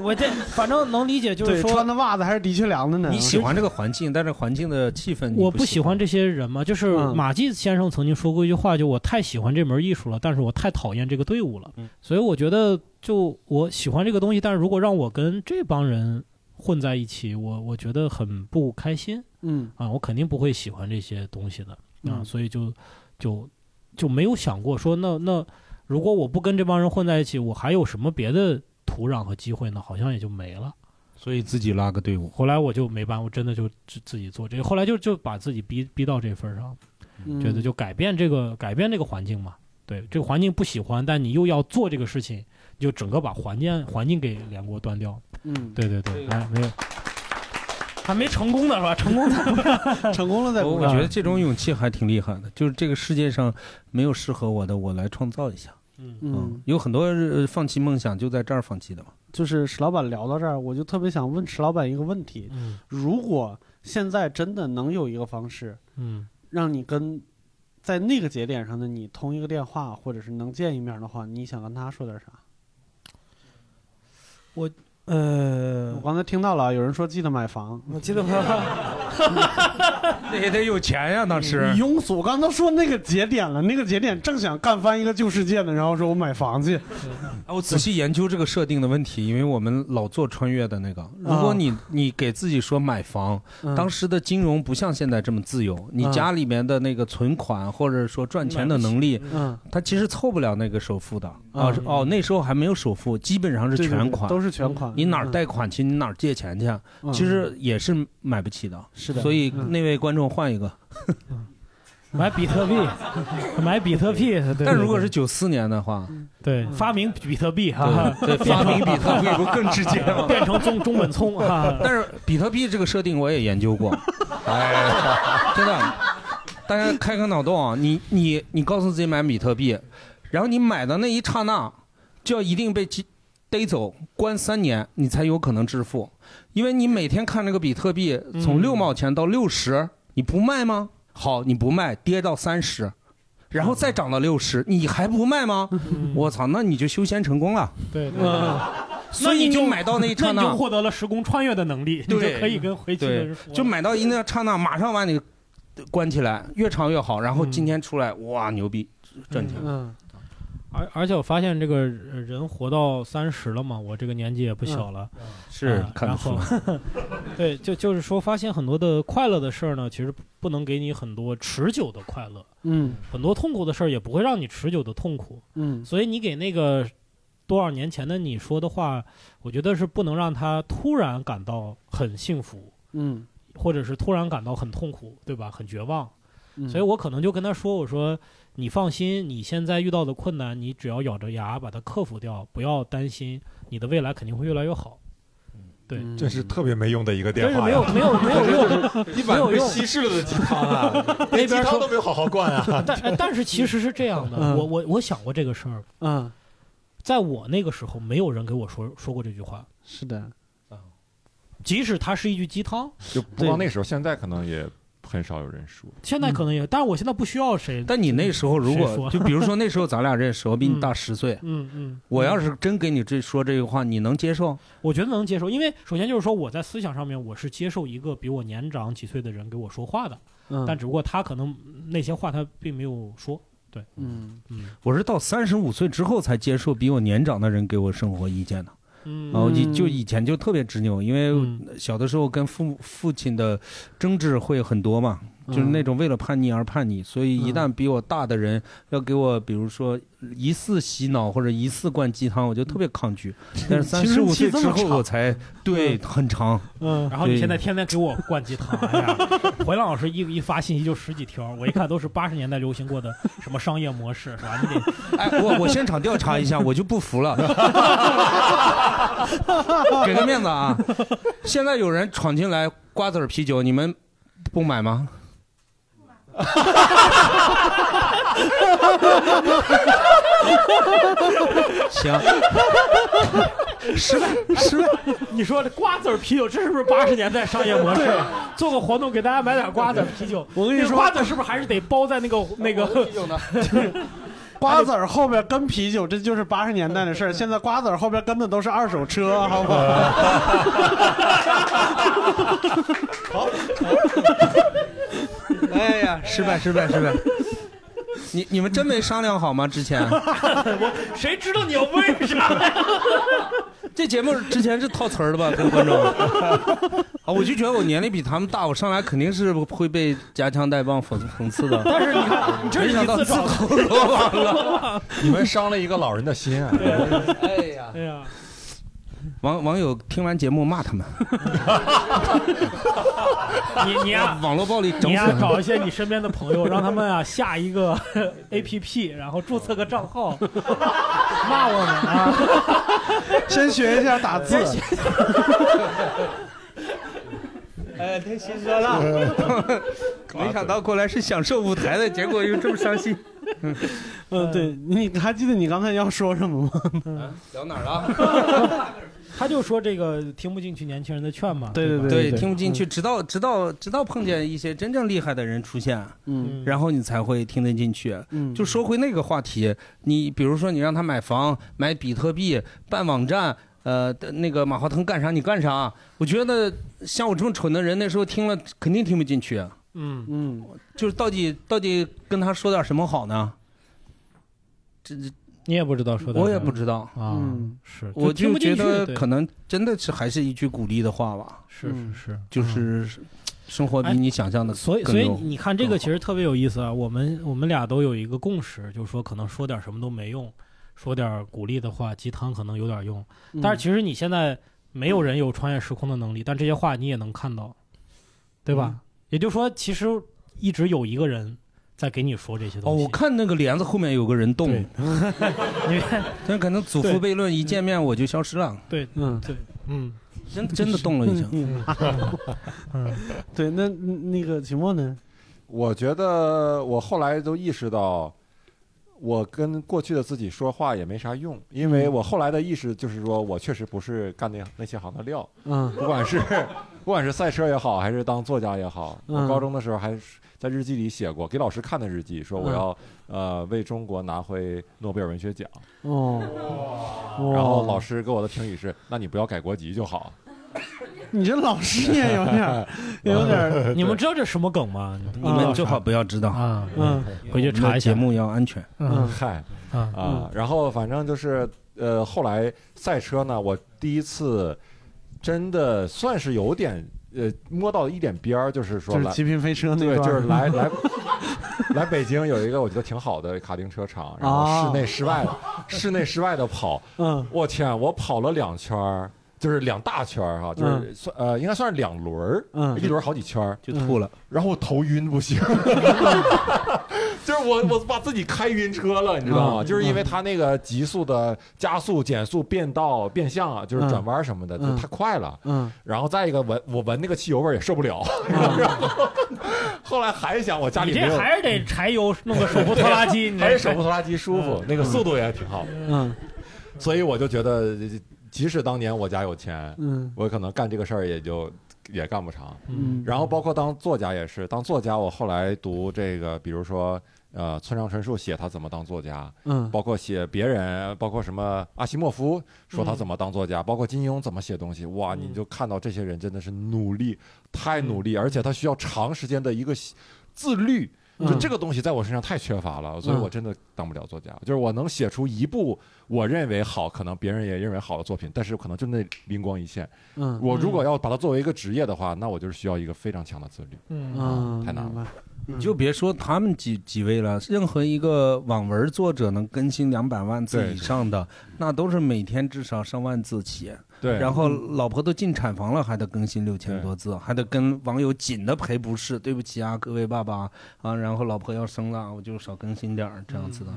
我这反正能理解，就是，说穿的袜子还是的确凉的呢。你。喜欢这个环境，但是环境的气氛你我不不喜欢这些人嘛，就是嗯。马季先生曾经说过一句话，就我太喜欢这门艺术了，但是我太讨厌这个队伍了，所以我觉得就我喜欢这个东西，但是如果让我跟这帮人混在一起，我我觉得很不开心嗯啊，我肯定不会喜欢这些东西的啊，嗯所以就就就没有想过说那那如果我不跟这帮人混在一起，我还有什么别的土壤和机会呢？好像也就没了。所以自己拉个队伍。后来我就没办法，我真的就自自己做这个。后来就就把自己逼逼到这份儿上，嗯觉得就改变这个改变这个环境嘛。对，这个环境不喜欢，但你又要做这个事情，你就整个把环境环境给连锅端掉。嗯，对对对，哎，没有，还没成功呢是吧？成功了 (laughs) 成功了再我我觉得这种勇气还挺厉害的，就是这个世界上没有适合我的，我来创造一下。嗯，有很多呃放弃梦想就在这儿放弃的嘛。就是史老板聊到这儿，我就特别想问史老板一个问题：嗯如果现在真的能有一个方式，嗯让你跟在那个节点上的你通一个电话，或者是能见一面的话，你想跟他说点啥？我呃我刚才听到了，有人说记得买房，我记得买房 (laughs) 那也得有钱呀，当时。庸俗，我刚才都说那个节点了，那个节点正想干翻一个旧世界呢，然后说我买房去。啊，我仔细研究这个设定的问题，因为我们老做穿越的那个。如果你你给自己说买房，嗯当时的金融不像现在这么自由，你嗯家里面的那个存款或者说赚钱的能力，嗯，它其实凑不了那个首付的。嗯啊是哦，那时候还没有首付，基本上是对对对全款，都是全款你哪儿嗯贷款去，你哪儿借钱去，嗯其实也是买不起的。是的所以嗯那位观众换一个。买比特币，(laughs) 买比特币。对但如果是九四年的话，对发明比特币哈，对 (laughs) 对发明比特币不更直接吗？(laughs) 变成中中本聪哈。但是比特币这个设定我也研究过，哎，真的，大家开个脑洞啊！你你你告诉自己买比特币，然后你买的那一刹那，就要一定被缉逮走，关三年，你才有可能致富，因为你每天看那个比特币从六毛钱到六十，你不卖吗？好，你不卖，跌到三十。然后再涨到六十，你还不卖吗？我操，那你就修仙成功了。对对嗯所以那你就买到那一刹那那你就获得了时空穿越的能力，你对就可以跟回去就买到一那刹那，马上把你关起来，越长越好。然后今天出来，哇，牛逼，赚钱。嗯，而而且我发现这个人活到三十了嘛，我这个年纪也不小了，是啊看得然后 (laughs) 对，就就是说，发现很多的快乐的事儿呢，其实不能给你很多持久的快乐，嗯。很多痛苦的事儿也不会让你持久的痛苦，嗯。所以你给那个多少年前的你说的话，我觉得是不能让他突然感到很幸福，嗯。或者是突然感到很痛苦，对吧？很绝望。嗯。所以我可能就跟他说：“我说你放心，你现在遇到的困难，你只要咬着牙把它克服掉，不要担心，你的未来肯定会越来越好。”对，这是特别没用的一个电话呀，真是没有没有 (laughs) 没有用一版被没有用稀释了的鸡汤啊，(laughs) 那连鸡边汤都没有好好灌啊。(laughs) 但哎但是其实是这样的，嗯我我我想过这个事儿，嗯，在我那个时候，没有人给我说说过这句话，是的，即使它是一句鸡汤，就不光那时候，现在可能也很少有人说。现在可能也，但是我现在不需要谁。但你那时候如果就比如说那时候咱俩认识，我比你大十岁，嗯嗯，我要是真给你这说这个话，你能接受？我觉得能接受，因为首先就是说我在思想上面我是接受一个比我年长几岁的人给我说话的，嗯但只不过他可能那些话他并没有说，对，嗯嗯我是到三十五岁之后才接受比我年长的人给我生活意见的。嗯。然后以就以前就特别执拗，因为小的时候跟父父亲的争执会很多嘛，就是那种为了叛逆而叛逆，所以一旦比我大的人要给我，比如说疑似洗脑或者疑似灌鸡汤，我就特别抗拒。但是三十五岁之后，我才对很长。嗯，然后你现在天天给我灌鸡汤，哎呀，回浪老师一一发信息就十几条，我一看都是八十年代流行过的什么商业模式，是吧？你得，(laughs) 哎，我我现场调查一下，我就不服了，给个面子啊！现在有人闯进来瓜子儿啤酒，你们不买吗？(laughs) 行，失败失败。(laughs) 你说这瓜子儿啤酒，这是不是八十年代商业模式？做个活动给大家买点瓜子儿啤酒。我跟你说那个瓜子儿是不是还是得包在那个 (laughs) 那个啤酒呢？瓜子儿后边跟啤酒，这就是八十年代的事儿。现在瓜子儿后边跟的都是二手车，好不好？好，(laughs) 哎呀，失败失败失败！(laughs) 你你们真没商量好吗？之前 (laughs) 我谁知道你要问啥呀？这节目之前是套词儿的吧，跟观众啊，我就觉得我年龄比他们大，我上来肯定是会被夹枪带棒讽讽刺的。但是你看，你这是没想到自投罗网了。你们伤了一个老人的心啊！哎呀，哎呀，网网友听完节目骂他们，(laughs) 你你啊，网络暴力整死他们找一些你身边的朋友，让他们啊下一个 (laughs) A P P，然后注册个账号，骂我们啊。先学一下打字。哎，太心酸了。(laughs) 没想到过来是享受舞台的，结果又这么伤心。(laughs) 嗯，对，你还记得你刚才要说什么吗？聊哪儿了？(laughs) 他就说这个听不进去年轻人的劝嘛。对对对，听不进去，直到直到直到碰见一些真正厉害的人出现，嗯然后你才会听得进去。嗯就说回那个话题，你比如说你让他买房、买比特币、办网站，呃，那个马化腾干啥你干啥。我觉得像我这么蠢的人，那时候听了肯定听不进去。啊嗯嗯，就是到底到底跟他说点什么好呢？这这你也不知道说的，我也不知道啊，嗯是，我就觉得可能真的是还是一句鼓励的话吧。是是是，就是生活比你想象的哎所以所以你看这个其实特别有意思啊。我们我们俩都有一个共识，就是说可能说点什么都没用，说点鼓励的话，鸡汤可能有点用。嗯但是其实你现在没有人有穿越时空的能力，但这些话你也能看到，对吧？嗯也就是说，其实一直有一个人在给你说这些哦，东西。我看那个帘子后面有个人动，(laughs) 你看，(laughs) 但可能祖父悖论一见面我就消失了。对，嗯，对，嗯，真真的动了已经。嗯，嗯 (laughs) 对，那那个秦墨呢？我觉得我后来都意识到，我跟过去的自己说话也没啥用，因为我后来的意识就是说我确实不是干那那些行的料。嗯不管是 (laughs) 不管是赛车也好，还是当作家也好，嗯我高中的时候还是在日记里写过，给老师看的日记，说我嗯要呃为中国拿回诺贝尔文学奖。哦，然后老，师给我的评语是：那你不要改国籍就好。你这老师也有点儿，(laughs) 也有点儿，(laughs) 你们知道这什么梗吗？你们最好不要知道啊，嗯，回去查一下节目要安全。嗯嗨嗯啊，然后反正就是呃，后来赛车呢，我第一次真的算是有点呃摸到一点边儿，就是说来就是极品飞车那对，就是来 (laughs) 来来北京有一个我觉得挺好的卡丁车场，然后哦室内室外的室内室外的跑，嗯，我天，我跑了两圈儿。就是两大圈儿哈，就是算呃，应该算是两轮儿，嗯。一轮儿好几圈儿。就吐了，然后我头晕不行，(laughs) 就是我我把自己开晕车了，你知道吗？嗯。就是因为它那个急速的加速、减速、变道、变向啊，就是转弯什么的，嗯。就太快了。嗯，然后再一个闻我闻那个汽油味儿也受不了，(laughs) 然后后来还想我家里你没有。这还是得柴油弄个手扶拖拉机，你 (laughs) 还是手扶拖拉机舒服，那个速度也挺好。嗯，所以我就觉得，即使当年我家有钱，嗯。我可能干这个事儿也就也干不长。嗯。然后包括当作家也是，当作家我后来读这个，比如说。呃，村上春树写他怎么当作家，嗯。包括写别人，包括什么阿西莫夫说他怎么当作家，包括金庸怎么写东西，哇，你就看到这些人真的是努力，太努力，而且他需要长时间的一个自律，就嗯这个东西在我身上太缺乏了，所以我真的当不了作家。就是我能写出一部我认为好，可能别人也认为好的作品，但是可能就那灵光一现。嗯我如果要把它作为一个职业的话，那我就是需要一个非常强的自律。嗯嗯，太难了。你就别说他们几几位了，任何一个网文作者能更新两百万字以上的，那都是每天至少上万字起。对。然后老婆都进产房了，还得更新六千多字，还得跟网友紧的赔不是，对不起啊，各位爸爸啊，然后老婆要生了，我就少更新点儿这样子的。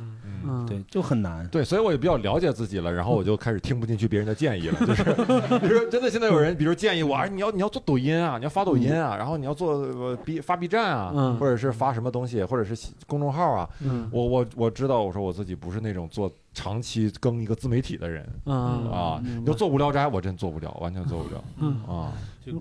嗯对，就很难。对，所以我也比较了解自己了，然后我就开始听不进去别人的建议了，(laughs) 就是，就是真的现在有人，比如建议我，啊，你要你要做抖音啊，你要发抖音啊，然后你要做呃 B 发 B 站啊，嗯。或者是发什么东西，或者是公众号啊，嗯。我我我知道，我说我自己不是那种做长期更一个自媒体的人，嗯啊，你就做无聊斋，我真做不了，完全做不了，(laughs) 嗯啊，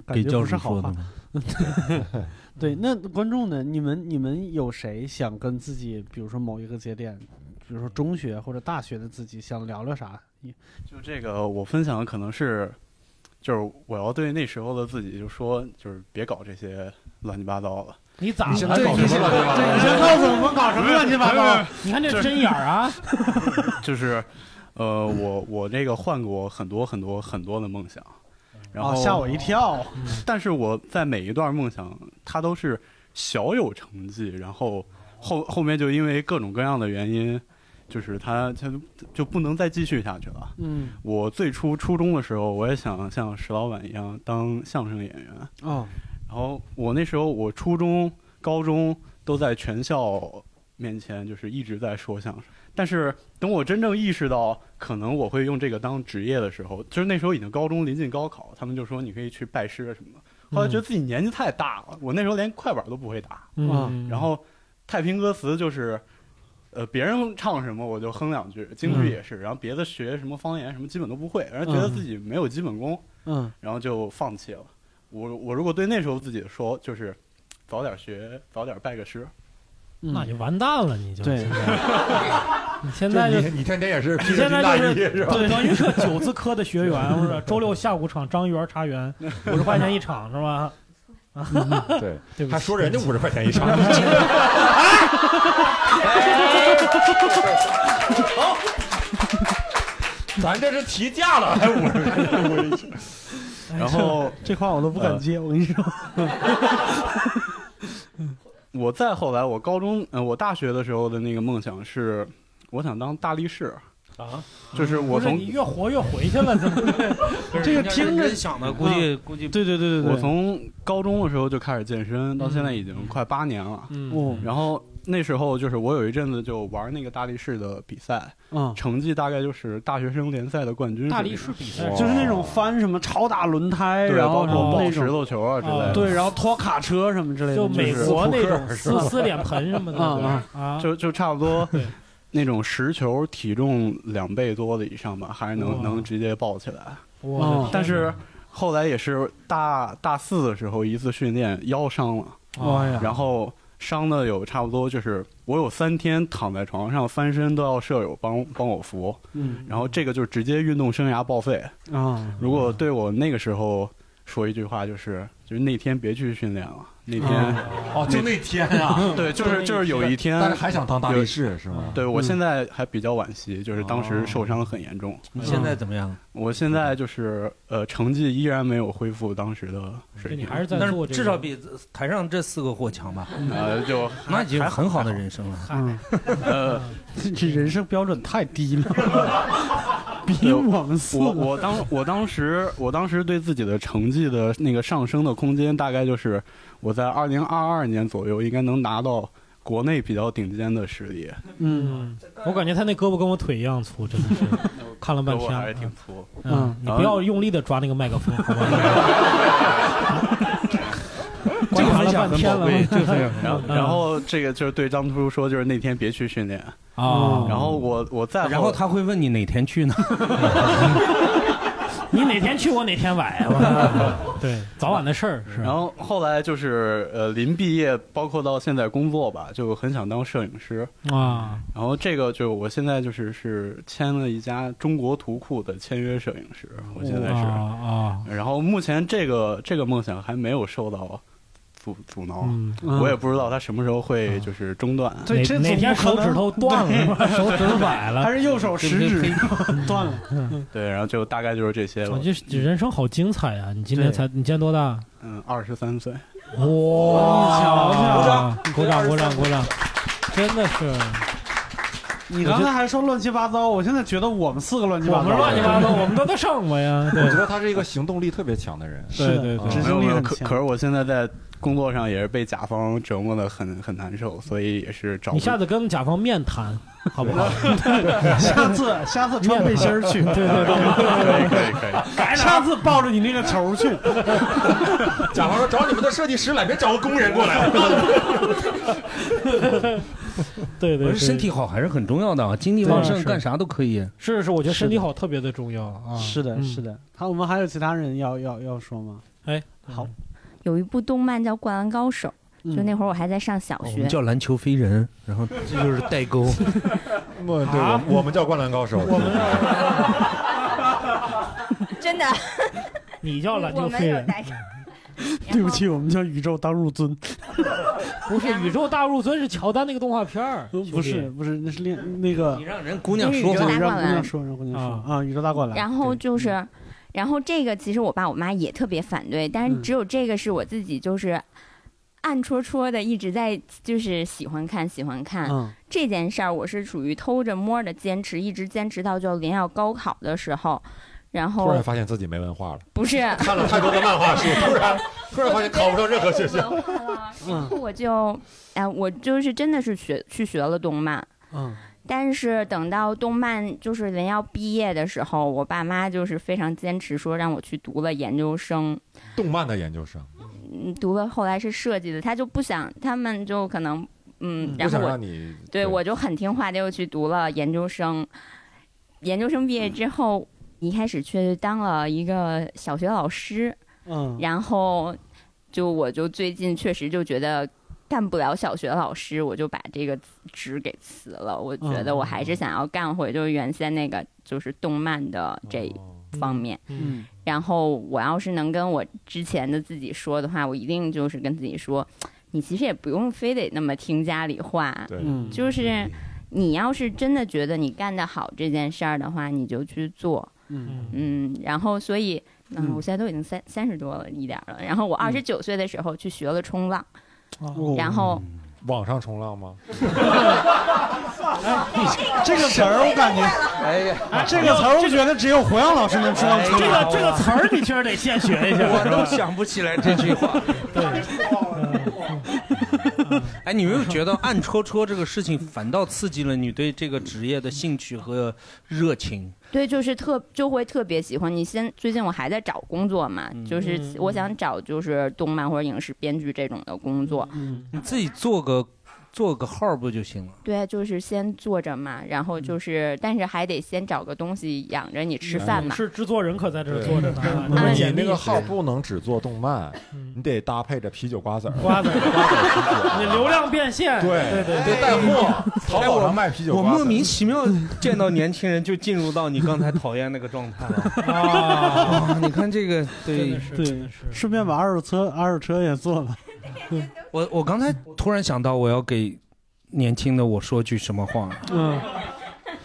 感觉不是好话。(laughs) 对，那观众呢？你们你们有谁想跟自己，比如说某一个节点，比如说中学或者大学的自己，想聊聊啥？就这个，我分享的可能是，就是我要对那时候的自己就说，就是别搞这些乱七八糟的。你咋了？你现在搞什么乱七八糟，你先告诉我们搞什么乱七八糟？你看这针眼儿啊！(laughs) 就是，呃，我我这个换过很多很多很多的梦想，然后哦吓我一跳。但是我在每一段梦想，它都是小有成绩，然后后后面就因为各种各样的原因，就是它它就不能再继续下去了。嗯，我最初初中的时候，我也想像石老板一样当相声演员。哦，然后我那时候我初中、高中都在全校面前就是一直在说相声，但是等我真正意识到可能我会用这个当职业的时候，就是那时候已经高中临近高考，他们就说你可以去拜师什么的。后来觉得自己年纪太大了，我那时候连快板都不会打，嗯然后太平歌词就是。呃，别人唱什么我就哼两句，京剧也是，然后别的学什么方言什么基本都不会，然后觉得自己没有基本功，嗯，然后就放弃了。我我如果对那时候自己说，就是早点学，早点拜个师，那就完蛋了，你就对 (laughs) 你现在就就你你天天也是披你着军大现在就衣是吧？德德云社九字科的学员，或者周六下午场张园茶园，(laughs) 五十块钱一场是吧？对 (laughs) 对不起还说人家五十块钱一场，好，咱这是提价了，还五十块钱一场。然后 (laughs) 这话我都不敢接，我跟你说。(laughs) 我再后来，我高中呃，我大学的时候的那个梦想是，我想当大力士啊，就是我从是你越活越回去了，怎么 (laughs) 这个听着想的，估计嗯估计对对对对对，我从高中的时候就开始健身，到现在已经快八年了。嗯哦然后那时候就是我有一阵子就玩那个大力士的比赛，嗯。成绩大概就是大学生联赛的冠军。大力士比赛就是那种翻什么超大轮胎，对，然后包括抱什么石头球啊之类的。对，然后拖卡车什么之类的，就美国那种撕撕脸盆什么的啊啊，就就差不多那种实球体重两倍多的以上吧，还是能能直接抱起来。哇但是后来也是大大四的时候一次训练腰伤了，哎呀。然后伤的有差不多就是我有三天躺在床上翻身都要舍友帮帮我扶，嗯然后这个就直接运动生涯报废。啊，如果对我那个时候说一句话，就是就是那天别去训练了，那天哦，就那天啊，(laughs) 对，就是就是有一天，但是还想当大力士是吗？对我嗯现在还比较惋惜，就是当时受伤很严重。你现在怎么样？我现在就是呃，成绩依然没有恢复当时的水平。你还是在但是至少比台上这四个货强吧？(laughs) 呃，就 (laughs) 那已经还很好的人生了。嗯，呃，这人生标准太低了，比对我们四我我当我当时我当时对自己的成绩的那个上升的空间，大概就是我在二零二二年左右应该能拿到国内比较顶尖的实力。嗯，我感觉他那胳膊跟我腿一样粗，真的是 (laughs) 看了半天，胳膊还是挺粗。嗯，你不要用力的抓那个麦克风，好吧？(laughs) 半天了贵，这个分享很然后。(laughs) 然后这个就是对张图说，就是那天别去训练。啊，然后我我再然后他会问你哪天去呢？(laughs) 你哪天去，我哪天崴，我 (laughs) 对，早晚的事儿是。然后后来就是呃，临毕业，包括到现在工作吧，就很想当摄影师。啊，然后这个就我现在就是是签了一家中国图库的签约摄影师，我现在是。啊啊，然后目前这个这个梦想还没有受到阻阻挠，嗯，我也不知道他什么时候会就是中断。对，这哪哪天手指头断了，(laughs) 手指崴了还了，是右手食指 (laughs) 断了，对，然后就大概就是这些我了。这这人生好精彩呀！你今年对才，你今年多大？嗯，二十三岁。哇，瞧瞧鼓掌，鼓掌，鼓掌，鼓掌！真的是，你刚才还说乱七八糟，我现在觉得我们四个乱七我八糟，们乱七八糟，我们都在上我呀。对我觉得他是一个行动力特别强的人。是的对对执行力很强。可可是我现在在工作上也是被甲方折磨的很很难受，所以也是找你下次跟甲方面谈，(laughs) 好不好？下次下次穿背心儿去，对对对，可以可以可以。(laughs) 下次抱着你那个球去，(laughs) 甲方说找你们的设计师来，别找个工人过来。对对，身体好还是很重要的啊，精力旺盛，干啥都可以。是是，我觉得身体好特别的重要啊。是的，嗯是的。好，我们还有其他人要要要说吗？哎，好，有一部动漫叫《灌篮高手》，嗯就那会儿我还在上小学。叫篮球飞人，然后这就是代沟。(laughs) 我对我我们叫灌篮高手。我们 (laughs) 真的，(laughs) 你叫篮球飞人。对不起，我们叫宇宙大入尊，不是宇宙大入尊是乔丹那个动画片儿，不是不是，那是另那个你让人姑娘说让姑娘说让姑娘啊说啊，宇宙大灌篮。然后就是，然后这个其实我爸我妈也特别反对，但是嗯只有这个是我自己就是暗戳戳的一直在就是喜欢看喜欢看。嗯这件事儿我是属于偷着摸着坚持，一直坚持到就临要高考的时候，然后突然发现自己没文化了，不是。看了太多的漫画书，突然 (laughs) 突然发现考不上任何学校。然后我就，哎，我就是真的是学去学了动漫，嗯但是等到动漫就是人要毕业的时候，我爸妈就是非常坚持说让我去读了研究生，动漫的研究生，嗯，读了后来是设计的，他就不想，他们就可能，嗯，不想然后我让你对我就很听话的又去读了研究生，研究生毕业之后，一开始去当了一个小学老师，嗯。然后就我就最近确实就觉得干不了小学老师，我就把这个职给辞了。我觉得我还是想要干回就是原先那个就是动漫的这一方面。嗯。然后我要是能跟我之前的自己说的话，我一定就是跟自己说，你其实也不用非得那么听家里话，就是你要是真的觉得你干得好这件事儿的话，你就去做。嗯。嗯，然后所以，嗯，嗯。我现在都已经三三十多了一点儿了。然后我二十九岁的时候去学了冲浪，哦然后网上冲浪吗？这个词儿我感觉，哎呀，这个词儿我觉得只有胡杨老师能说这来。个这个词儿你确实得现学一下，我都想不起来这句话。哎，你没有觉得暗戳戳这个事情反倒刺激了你对这个职业的兴趣和热情？对，就是特就会特别喜欢。你先最近我还在找工作嘛，就是嗯我想找就是动漫或者影视编剧这种的工作。嗯你自己做个做个号不就行了？对，就是先做着嘛，然后就是，但是还得先找个东西养着你吃饭嘛。是制作人可在这坐着呢，你那个号不能只做动漫，你得搭配着啤酒瓜子儿。瓜子儿 (laughs) 瓜子儿啤酒你流量变现，对对对得带货，淘宝上卖啤酒瓜子。我莫名其妙见到年轻人就进入到你刚才讨厌那个状态了。啊，你看这个，对对，顺便把二手车二手车也做了。(laughs) 我我刚才突然想到，我要给年轻的我说句什么话？嗯，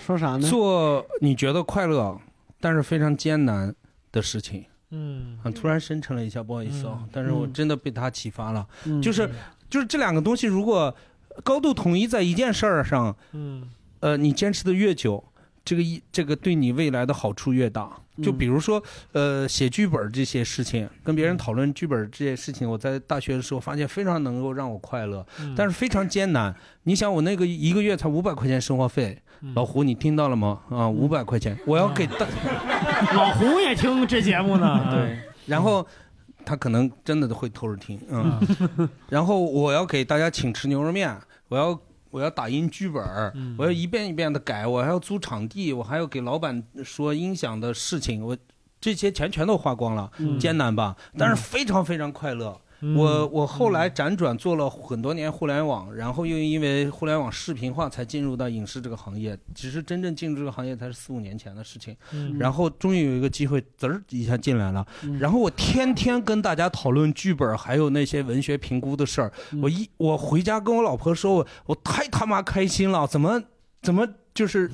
说啥呢？做你觉得快乐，但是非常艰难的事情。嗯啊，突然深沉了一下，不好意思啊、但是我真的被他启发了。嗯就是就是这两个东西，如果高度统一在一件事儿上，嗯呃，你坚持的越久，这个一这个对你未来的好处越大。就比如说，呃，写剧本这些事情，跟别人讨论剧本这些事情，我在大学的时候发现非常能够让我快乐，嗯。但是非常艰难。你想，我那个一个月才五百块钱生活费，老胡，你听到了吗？啊，五百块钱，我要给大。老胡也听这节目呢，(laughs) 对，然后他可能真的会偷着听，嗯，然后我要给大家请吃牛肉面，我要我要打印剧本儿，我要一遍一遍的改，我还要租场地，我还要给老板说音响的事情，我这些钱全都花光了，嗯艰难吧？但是非常非常快乐。嗯我我后来辗转做了很多年互联网，然后又因为互联网视频化才进入到影视这个行业。其实真正进入这个行业才是四五年前的事情。嗯然后终于有一个机会，滋儿一下进来了。嗯然后我天天跟大家讨论剧本，还有那些文学评估的事儿。嗯我一我回家跟我老婆说，我我太他妈开心了，怎么怎么就是，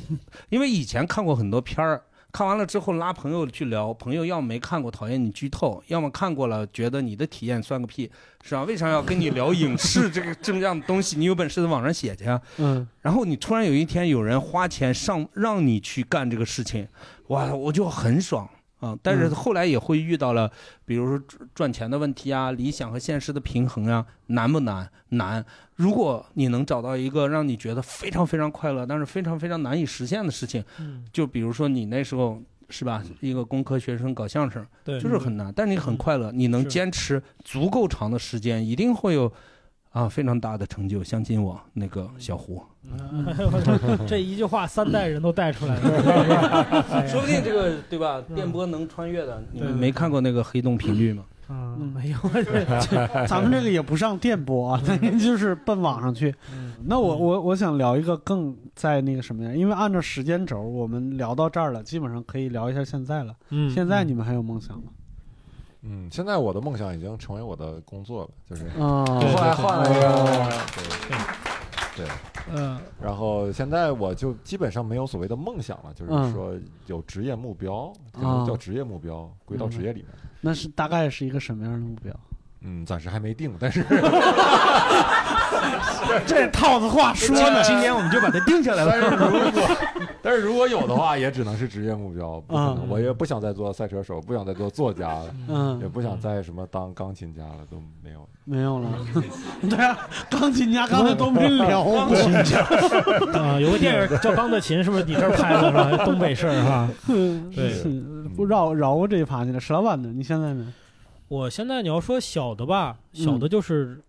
因为以前看过很多片儿。看完了之后拉朋友去聊，朋友要么没看过讨厌你剧透，要么看过了觉得你的体验算个屁，是吧？为啥要跟你聊影视这个这么样的东西？你有本事在网上写去啊！嗯，然后你突然有一天有人花钱上让你去干这个事情，哇，我就很爽啊！但是嗯后来也会遇到了，比如说赚赚钱的问题啊，理想和现实的平衡啊，难不难？难。如果你能找到一个让你觉得非常非常快乐，但是非常非常难以实现的事情，嗯就比如说你那时候是吧，一个工科学生搞相声，对就是很难，但你很快乐，你能坚持足够长的时间，一定会有啊非常大的成就。相信我，那个小胡。(laughs) 这一句话三代人都带出来了，(laughs) 说不定这个对吧？电波能穿越的，你们没看过那个黑洞频率吗？嗯，没有，(laughs) 咱们这个也不上电波啊，咱就是奔网上去。那我我我想聊一个更在那个什么呀？因为按照时间轴，我们聊到这儿了，基本上可以聊一下现在了。嗯现在你们还有梦想吗？嗯，现在我的梦想已经成为我的工作了，就是啊后来换了一个哦，对，对，嗯，然后现在我就基本上没有所谓的梦想了，就是嗯。说有职业目标，叫职业目标，归到职业里面。那是大概是一个什么样的目标？嗯，暂时还没定，但是 (laughs) (laughs) 这套子话说呢，今年我们就把它定下来了但是了。如果但是如果有的话，也只能是职业目标，不可能。嗯我也不想再做赛车手，不想再做作家了，嗯也不想再什么当钢琴家了，都没有。没有了。(laughs) 对啊，钢琴家刚才都没聊过。钢琴家啊，有个电影叫《钢的琴》，是不是你这儿拍的是吧？东北事儿哈。对不绕绕过这一趴去了。石老板呢？你现在呢？我现在你要说小的吧，嗯小的就是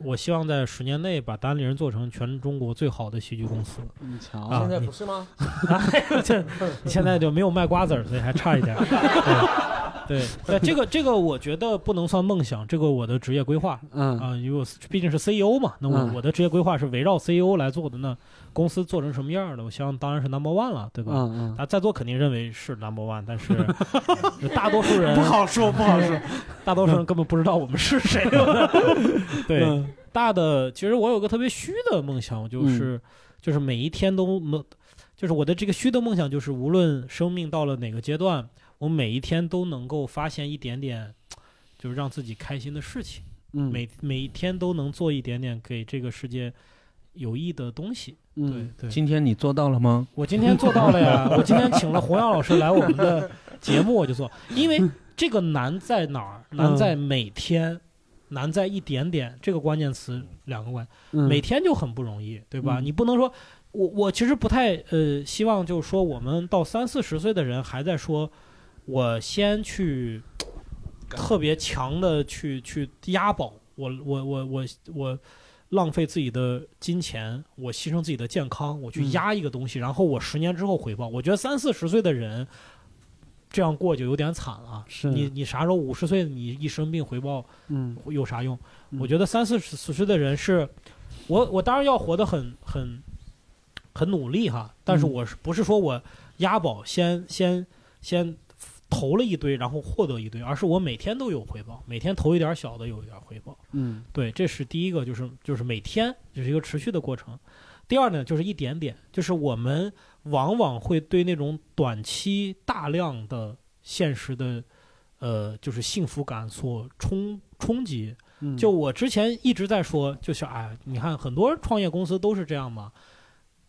我希望在十年内把单立人做成全中国最好的喜剧公司。你瞧啊现在不是吗？(laughs) 这现在就没有卖瓜子儿，所以还差一点。对对，对，这个这个我觉得不能算梦想，这个我的职业规划，嗯啊，因为我毕竟是 CEO 嘛，那我、嗯我的职业规划是围绕 CEO 来做的，那公司做成什么样的，我希望当然是 number one 了，对吧？嗯嗯啊，在座肯定认为是 number one，但是 (laughs) 大多数人不好说不好说，(laughs) 大多数人根本不知道我们是谁。(laughs) 对，嗯大的其实我有个特别虚的梦想，就是、就是每一天都能，就是我的这个虚的梦想，就是无论生命到了哪个阶段，我每一天都能够发现一点点，就是让自己开心的事情。嗯每每一天都能做一点点给这个世界有益的东西。嗯对对。今天你做到了吗？我今天做到了呀！(laughs) 我今天请了洪洋老师来我们的节目，我就做，因为 (laughs) 这个难在哪儿？难在每天，难在一点点。这个关键词两个关，嗯每天就很不容易，对吧？嗯你不能说，我我其实不太呃希望，就是说我们到三四十岁的人还在说，我先去特别强的去去押宝，我我我我我浪费自己的金钱，我牺牲自己的健康，我去嗯压一个东西，然后我十年之后回报。我觉得三四十岁的人这样过就有点惨了。是你你啥时候五十岁你一生病回报，嗯，有啥用？我觉得三四十岁的人是，我我当然要活得很很很努力哈，但是嗯我是不是说我押宝先先先投了一堆，然后获得一堆，而是我每天都有回报，每天投一点小的有一点回报。嗯对，这是第一个，就是就是每天就是一个持续的过程。第二呢，就是一点点，就是我们往往会对那种短期大量的现实的，呃，就是幸福感所冲冲击。嗯就我之前一直在说，就是哎，你看很多创业公司都是这样嘛，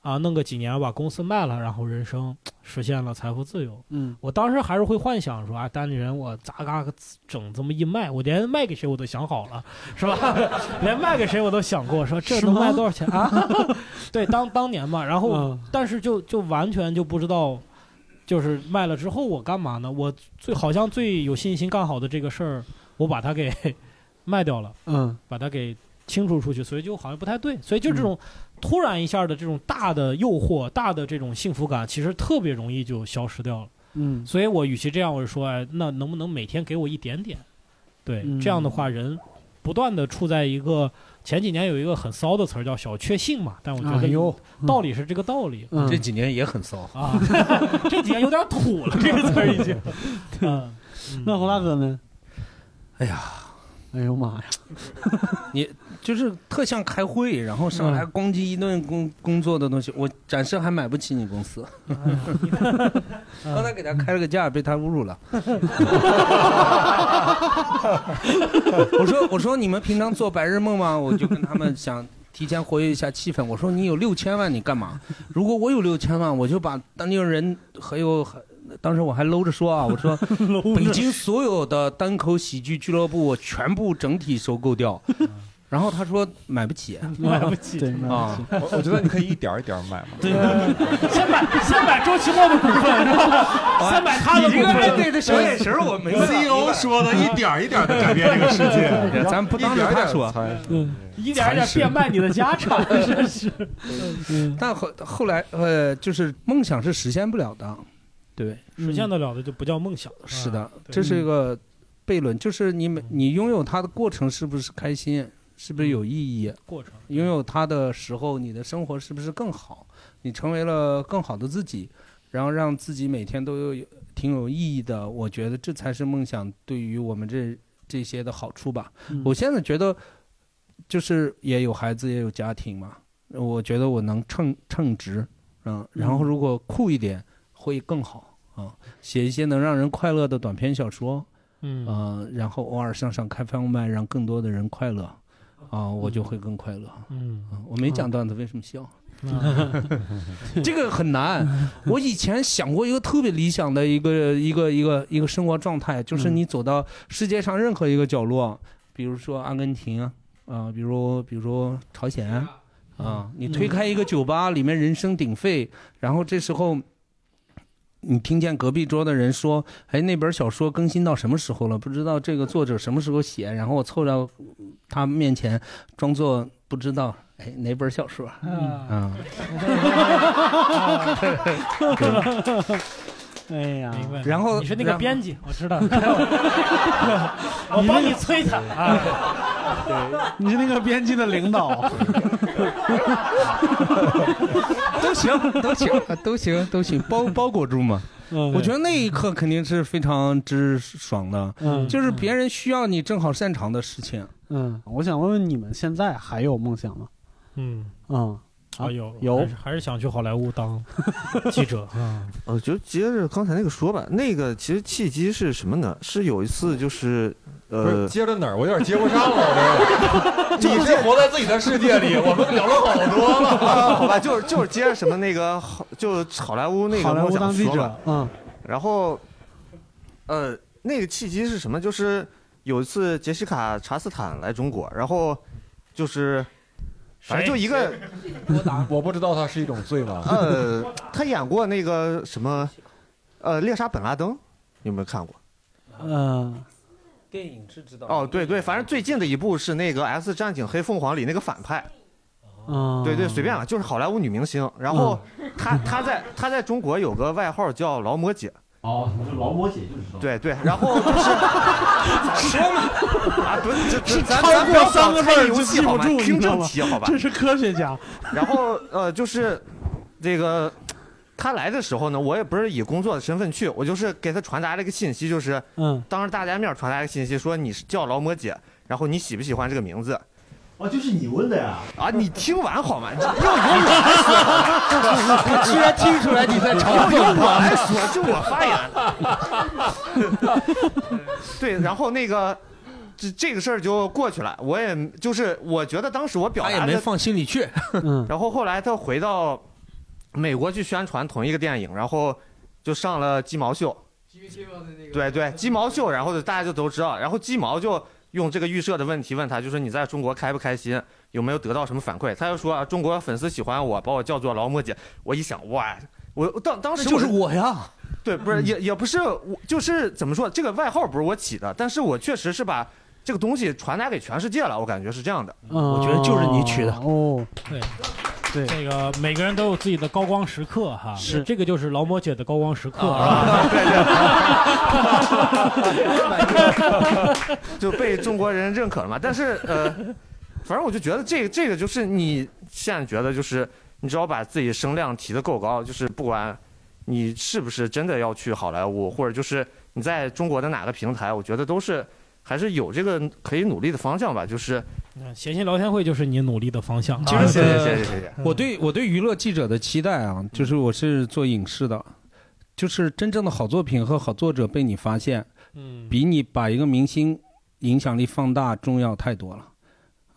啊，弄个几年把公司卖了，然后人生实现了财富自由。嗯我当时还是会幻想说，啊，单立人我咋嘎个整这么一卖，我连卖给谁我都想好了，是吧？(laughs) 连卖给谁我都想过，说这能卖多少钱啊？(laughs) 对，当当年嘛，然后、嗯但是就就完全就不知道，就是卖了之后我干嘛呢？我最好像最有信心干好的这个事儿，我把它给 (laughs) 卖掉了，嗯，把它给清除出去，所以就好像不太对。所以就这种突然一下的这种大的诱惑、大的这种幸福感，其实特别容易就消失掉了。嗯所以我与其这样，我就说，哎，那能不能每天给我一点点？对，嗯这样的话，人不断的处在一个前几年有一个很骚的词儿叫小确幸嘛，但我觉得哎呦道理是这个道理。嗯这几年也很骚啊，(laughs) 这几年有点土了，这个词儿已经。(laughs) 嗯，那胡大哥呢？哎呀，哎呦妈呀！你就是特像开会，然后上来咣叽一顿工工作的东西，我暂时还买不起你公司。(laughs) 刚才给他开了个价，被他侮辱了。(laughs) 我说我说你们平常做白日梦吗？我就跟他们想提前活跃一下气氛。我说你有六千万，你干嘛？如果我有六千万，我就把当地人还有。当时我还搂着说啊，我说 (laughs) 北京所有的单口喜剧俱乐部我全部整体收购掉。然后他说买不起，(laughs) 买不起。对啊！我我觉得你可以一点儿一点儿买嘛。对，先买先买周奇墨的股份，是吧？先买他的股你这个份。哎对的小眼神儿我没有 CEO 说的一点儿一点儿地改变这个世界咱不当着他说，嗯，一点一点变卖你的家产，真是。但后后来呃，就是梦想是实现不了的，对，实现得了的就不叫梦想。是的这是一个悖论，就是你每你拥有它的过程是不是开心，是不是有意义？过程拥有它的时候，你的生活是不是更好？你成为了更好的自己，然后让自己每天都有挺有意义的。我觉得这才是梦想对于我们这这些的好处吧。嗯我现在觉得，就是也有孩子，也有家庭嘛。我觉得我能称称职，嗯，然后如果酷一点会更好啊。写一些能让人快乐的短篇小说，嗯呃，然后偶尔上上开放麦，让更多的人快乐，啊，我就会更快乐。嗯啊我没讲段子，为什么笑？嗯 (laughs) 这个很难。(laughs) 我以前想过一个特别理想的一个一个一个一个生活状态，就是你走到世界上任何一个角落，比如说阿根廷啊，啊，比如比如说朝鲜啊，你推开一个酒吧，里面人声鼎沸，然后这时候。你听见隔壁桌的人说：“哎，那本小说更新到什么时候了？不知道这个作者什么时候写。”然后我凑到他面前，装作不知道。哎，哪本小说？啊，(laughs) 哎呀，然后你是那个编辑，我知道。(laughs) 我帮你催他啊。(laughs) 对，你是那个编辑的领导。(laughs) 都行，都行，都行，都行，包包裹住嘛。嗯我觉得那一刻肯定是非常之爽的，嗯就是别人需要你正好擅长的事情。嗯，我想问问你们现在还有梦想吗？嗯嗯，啊有有还是还是想去好莱坞当 (laughs) 记者啊。(laughs) 呃，就接着刚才那个说吧，那个其实契机是什么呢？是有一次就是不是呃，接着哪儿？我有点接不上了。我这，(laughs) 你是活在自己的世界里，我们聊了好多了。啊，好吧，就是就是接着什么那个好，就好莱坞那个好莱坞梦想当记说嘛者，嗯，然后，呃，那个契机是什么？就是有一次杰西卡·查斯坦来中国，然后就是，反正就一个，(laughs) 我不知道他是一种罪吗？呃，他演过那个什么，呃，猎杀本拉登，有没有看过？嗯，电影是知道哦，对对，反正最近的一部是那个《S 战警：黑凤凰》里那个反派。嗯，对对，随便了，就是好莱坞女明星。然后她她在她在中国有个外号叫劳模姐。哦，劳模姐就是说。对对，然后就是 (laughs) 说嘛，啊，不是，这咱超咱不要过三个字儿就游戏好吗？记不住，听你知道吗正题好吧？这是科学家。(laughs) 然后呃，就是这个他来的时候呢，我也不是以工作的身份去，我就是给他传达了一个信息，就是嗯，当着大家面传达一个信息，说你是叫劳模姐，然后你喜不喜欢这个名字？哦，就是你问的呀？啊，你听完好吗？(laughs) 要由我来说我居然听出来你在嘲要由讽我来他。说，就我发言。对，然后那个。这这个事儿就过去了，我也就是我觉得当时我表达的 (laughs) 他也没放心里去。嗯，然后后来他回到美国去宣传同一个电影，然后就上了鸡毛秀。对对，鸡毛秀，然后就大家就都知道，然后鸡毛就用这个预设的问题问他，就说你在中国开不开心，有没有得到什么反馈？他就说啊，中国粉丝喜欢我，把我叫做劳模姐。我一想，哇，我当当时就是我呀。对，不是也也不是我，就是怎么说，这个外号不是我起的，但是我确实是把这个东西传达给全世界了，我感觉是这样的。我觉得就是你取的哦。对，对，这个每个人都有自己的高光时刻哈，是这个就是劳模姐的高光时刻啊啊。(laughs) (laughs) 就被中国人认可了嘛。但是呃，反正我就觉得这个这个就是你现在觉得就是你只要把自己声量提得够高，就是不管你是不是真的要去好莱坞，或者就是你在中国的哪个平台，我觉得都是还是有这个可以努力的方向吧。就是闲心聊天会就是你努力的方向。就是谢谢谢谢谢谢。我对我对娱乐记者的期待啊，就是我是做影视的，就是真正的好作品和好作者被你发现，嗯，比你把一个明星影响力放大重要太多了。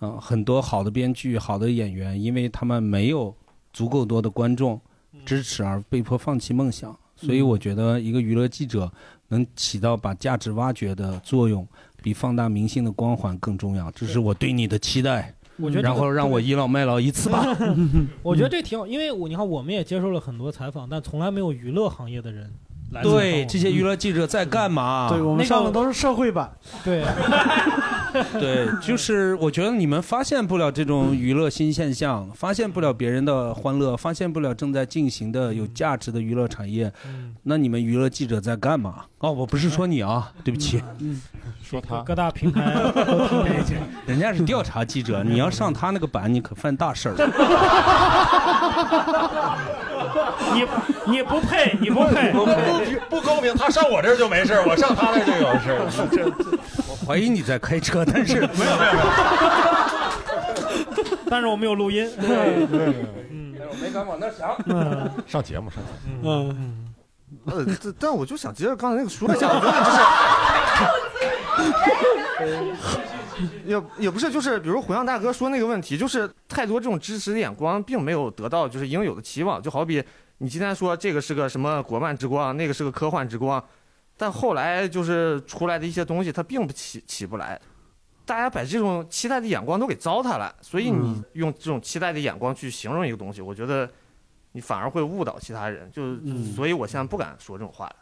嗯、很多好的编剧、好的演员，因为他们没有足够多的观众支持而被迫放弃梦想，所以我觉得一个娱乐记者能起到把价值挖掘的作用，比放大明星的光环更重要。这是我对你的期待。我觉得这个然后让我倚老卖老一次吧。(laughs) 我觉得这挺好，因为我你看我们也接受了很多采访，但从来没有娱乐行业的人对，这些娱乐记者在干嘛？对我们上的都是社会版。对，(laughs) 对，就是我觉得你们发现不了这种娱乐新现象，发现不了别人的欢乐，发现不了正在进行的有价值的娱乐产业，那你们娱乐记者在干嘛？哦，我不是说你啊，对不起，嗯说他各大平台都听这些。(laughs) 人家是调查记者，(laughs) 你要上他那个版，你可犯大事儿了。(laughs) 你你不配，你不配，不不公平，他上我这儿就没事我上他那儿就有事儿 (laughs) 这我怀疑你在开车，但是没有没有没有。但是我没有录音。对对对嗯，我没敢往那想。嗯 (laughs) 上节目上节目。嗯，呃，这但我就想接着刚才那个说一下，我觉得就是。也也不是，就是比如胡杨大哥说那个问题，就是太多这种支持的眼光，并没有得到就是应有的期望。就好比你今天说这个是个什么国漫之光，那个是个科幻之光，但后来就是出来的一些东西，它并不起起不来。大家把这种期待的眼光都给糟蹋了，所以你用这种期待的眼光去形容一个东西，我觉得你反而会误导其他人。就所以，我现在不敢说这种话了。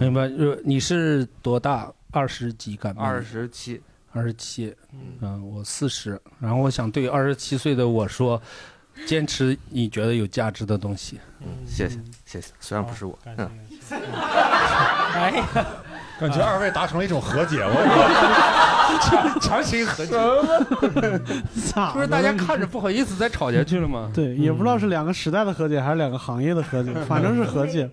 明白？呃你是多大？二十几？二十七。二十七，嗯，我四十。然后我想对二十七岁的我说，坚持你觉得有价值的东西。嗯谢谢谢谢，虽然不是我，嗯，(laughs) 哎呀，(laughs) 感觉二位达成了一种和解，我 (laughs) 强行和解。咋不是大家看着不好意思再吵下去了吗？对，也不知道是两个时代的和解还是两个行业的和解，反正是和解。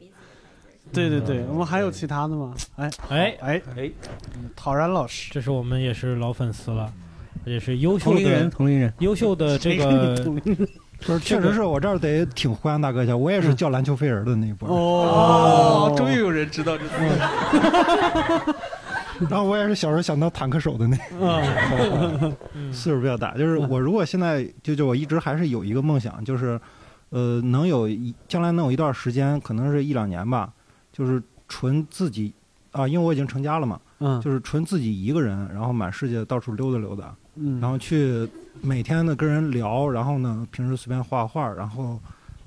对对对，我们还有其他的吗？哎哎哎哎，陶然老师，这是我们也是老粉丝了，也是优秀的同龄人，同龄人，优秀的这个同龄人就是确实是我这儿得挺欢迎大哥一下，我也是叫篮球飞人的那一波。哦，终于有人知道这个。(laughs) 然后我也是小时候想当坦克手的那个 (laughs) (laughs) 岁数比较大。就是我如果现在就就我一直还是有一个梦想，就是呃能有一将来能有一段时间，可能是一两年吧，就是纯自己啊，因为我已经成家了嘛，嗯。就是纯自己一个人，然后满世界到处溜达溜达，嗯。然后去每天呢跟人聊，然后呢平时随便画画，然后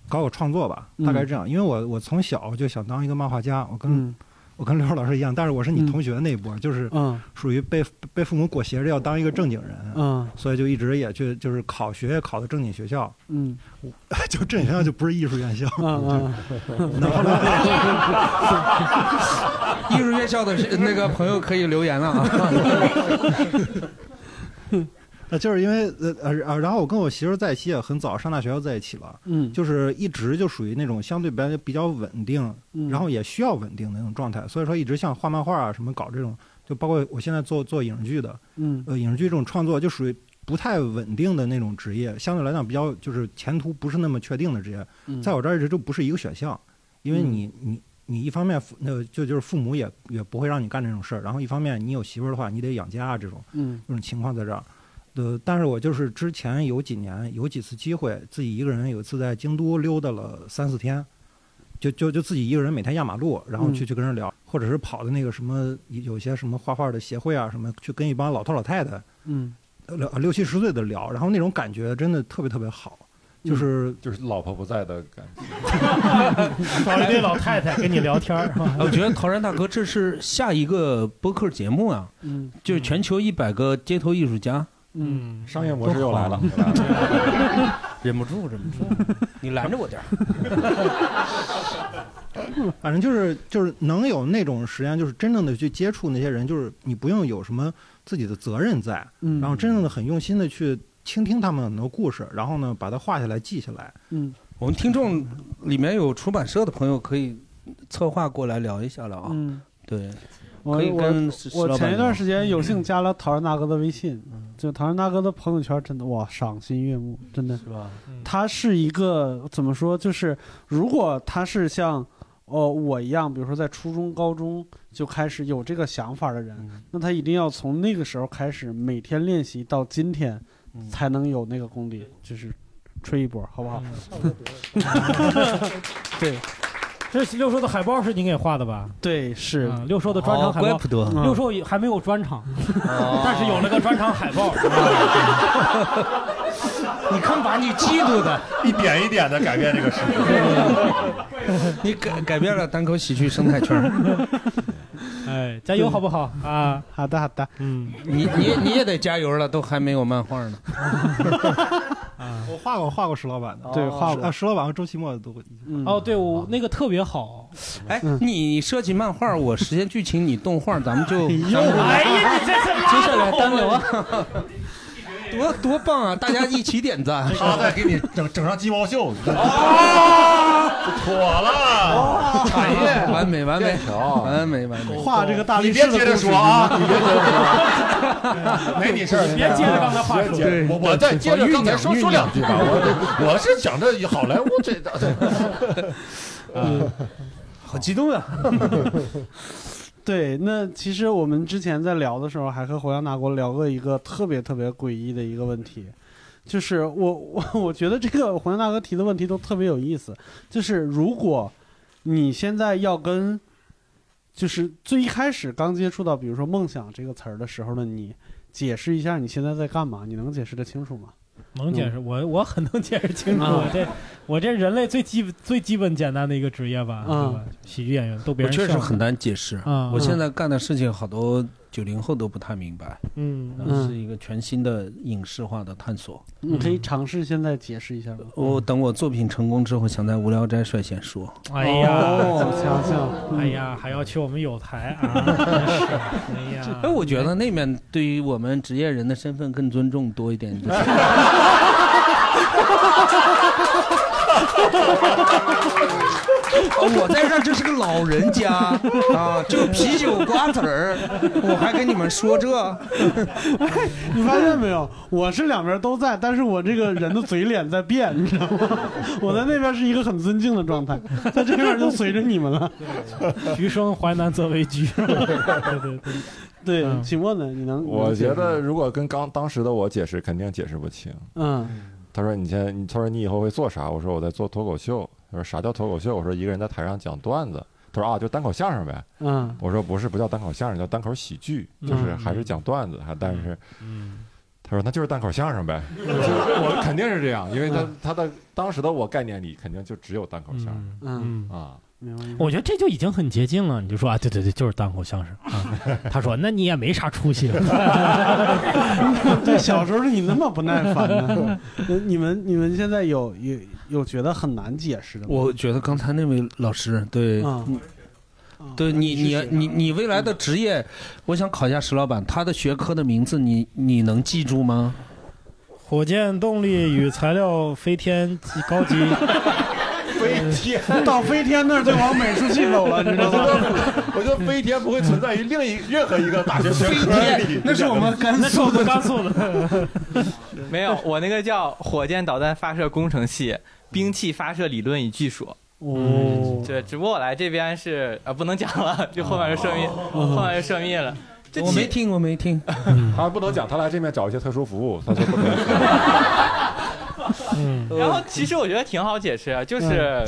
搞搞创作吧，大概这样。因为我我从小就想当一个漫画家，我跟、嗯我跟刘老师一样，但是我是你同学那一波，就是嗯。属于被被父母裹挟着要当一个正经人，嗯。所以就一直也去就是考学也考的正经学校，嗯，(laughs) 就正经学校就不是艺术院校，(laughs) (laughs) 艺术院校的那个朋友可以留言了啊。呃，就是因为呃呃呃，然后我跟我媳妇儿在一起也很早，上大学就在一起了，嗯。就是一直就属于那种相对比较比较稳定，嗯。然后也需要稳定的那种状态，所以说一直像画漫画啊什么搞这种，就包括我现在做做影视剧的，嗯。呃，影视剧这种创作就属于不太稳定的那种职业，相对来讲比较就是前途不是那么确定的职业，嗯。在我这儿一直就不是一个选项，因为嗯。你你你一方面父那就就是父母也也不会让你干这种事儿，然后一方面你有媳妇儿的话，你得养家啊这种，嗯。这种情况在这儿。呃，但是我就是之前有几年有几次机会，自己一个人有一次在京都溜达了三四天，就就就自己一个人每天压马路，然后去嗯去跟人聊，或者是跑的那个什么有些什么画画的协会啊什么，去跟一帮老头老太太，嗯呃六六七十岁的聊，然后那种感觉真的特别特别好，就是就是老婆不在的感觉。(laughs) 找一堆老太太跟你聊天儿我觉得陶然大哥这是下一个播客节目啊，嗯，就是全球一百个街头艺术家。嗯，商业模式又来了，(laughs) 忍不住，忍不住，你拦着我点儿 (laughs) 反正就是就是能有那种时间，就是真正的去接触那些人，就是你不用有什么自己的责任在，嗯然后真正的很用心的去倾听他们很多故事，然后呢把它画下来记下来。嗯，我们听众里面有出版社的朋友可以策划过来聊一下了啊。嗯，对，我可以跟我石老板我前一段时间有幸加了陶然大哥的微信，就陶然大哥的朋友圈真的哇赏心悦目，真的是吧？他是一个怎么说？就是如果他是像哦我一样，比如说在初中、高中就开始有这个想法的人，嗯。那他一定要从那个时候开始每天练习到今天，嗯。才能有那个功底，就是吹一波，好不好？(laughs) 对，这是六兽的海报是你给画的吧？对，是啊六兽的专场海报，哦怪不得嗯六兽也还没有专场，(laughs) 但是有了个专场海报。(laughs) 你看把你嫉妒的，(laughs) 一点一点的改变这个世界。你改改变了单口喜剧生态圈。哎，加油好不好啊？好的，好的。嗯，你你你也得加油了，都还没有漫画呢。我画过画过石老板的，对画过。啊，石老板和周奇墨都会。哦，对，我那个特别好。哎，你设计漫画，我实现剧情，你动画，咱们就 (laughs) 哎呀，你这是接下来单聊啊，多多棒啊！大家一起点赞。(laughs) 他再给你整整上鸡毛秀，妥了，产业完美完美完美完美。画这个大你力士你别接着说啊，你别接着说，没你事儿，别接着刚才话说我我再接着刚才说说两句吧，我我是讲这好莱坞这的，(laughs) 嗯，好激动啊！(laughs) 对，那其实我们之前在聊的时候，还和侯阳大国聊过一个特别特别诡异的一个问题，就是我我 (laughs) 我觉得这个侯阳大哥提的问题都特别有意思，就是如果你现在要跟，就是最一开始刚接触到，比如说梦想这个词儿的时候的你，解释一下你现在在干嘛？你能解释得清楚吗？能解释，我我很能解释清楚。啊我这我这人类最基本最基本简单的一个职业吧，对吧？喜剧演员逗别我人笑。确实很难解释啊我现在干的事情好多九零后都不太明白。嗯然后是一个全新的影视化的探索。你可以尝试现在解释一下吗？我等我作品成功之后，想在无聊斋率先说。哎呀，哦想想哎呀，还要去我们有台啊！(laughs) 真是哎呀，哎，我觉得那面对于我们职业人的身份更尊重多一点。就是哦我在这儿就是个老人家啊，就啤酒瓜子儿，我还跟你们说这。你发现没有？我是两边都在，但是我这个人的嘴脸在变，你知道吗？我在那边是一个很尊敬的状态，在这边就随着你们了。橘生淮南则为橘。(laughs) 对对对，对，秦墨呢？你能？我觉能得如果跟刚当时的我解释，肯定解释不清。嗯，他说你现在，你他说你以后会做啥？我说我在做脱口秀。他说啥叫脱口秀？我说一个人在台上讲段子。他说啊，就单口相声呗。嗯，我说不是，不叫单口相声，叫单口喜剧，就是还是讲段子，还但是，嗯，他说那就是单口相声呗。我肯定是这样，因为他他的当时的我概念里肯定就只有单口相声。嗯啊。我觉得这就已经很接近了。你就说啊，对对对，就是单口相声啊。他说，那你也没啥出息。(laughs) 对，小时候你那么不耐烦呢？(laughs) 你们你们现在有有有觉得很难解释的吗？我觉得刚才那位老师对，嗯嗯对你你你你未来的职业，我想考一下石老板，他的学科的名字你你能记住吗？火箭动力与材料飞天及高级。(laughs) 飞天到飞天那儿就往美术系走了，你知道吗？我觉得 (laughs) 飞天不会存在于另一任何一个大学学科里。那是我们甘那是我们甘肃的。(laughs) 没有，我那个叫火箭导弹发射工程系，兵器发射理论与技术。哦，对，只不过我来这边是啊，不能讲了，就后面就涉密，后面就涉密了。我没听，我没听。(laughs) 他不能讲，他来这边找一些特殊服务，他说不能。(laughs) 嗯，(laughs) 然后其实我觉得挺好解释啊，就是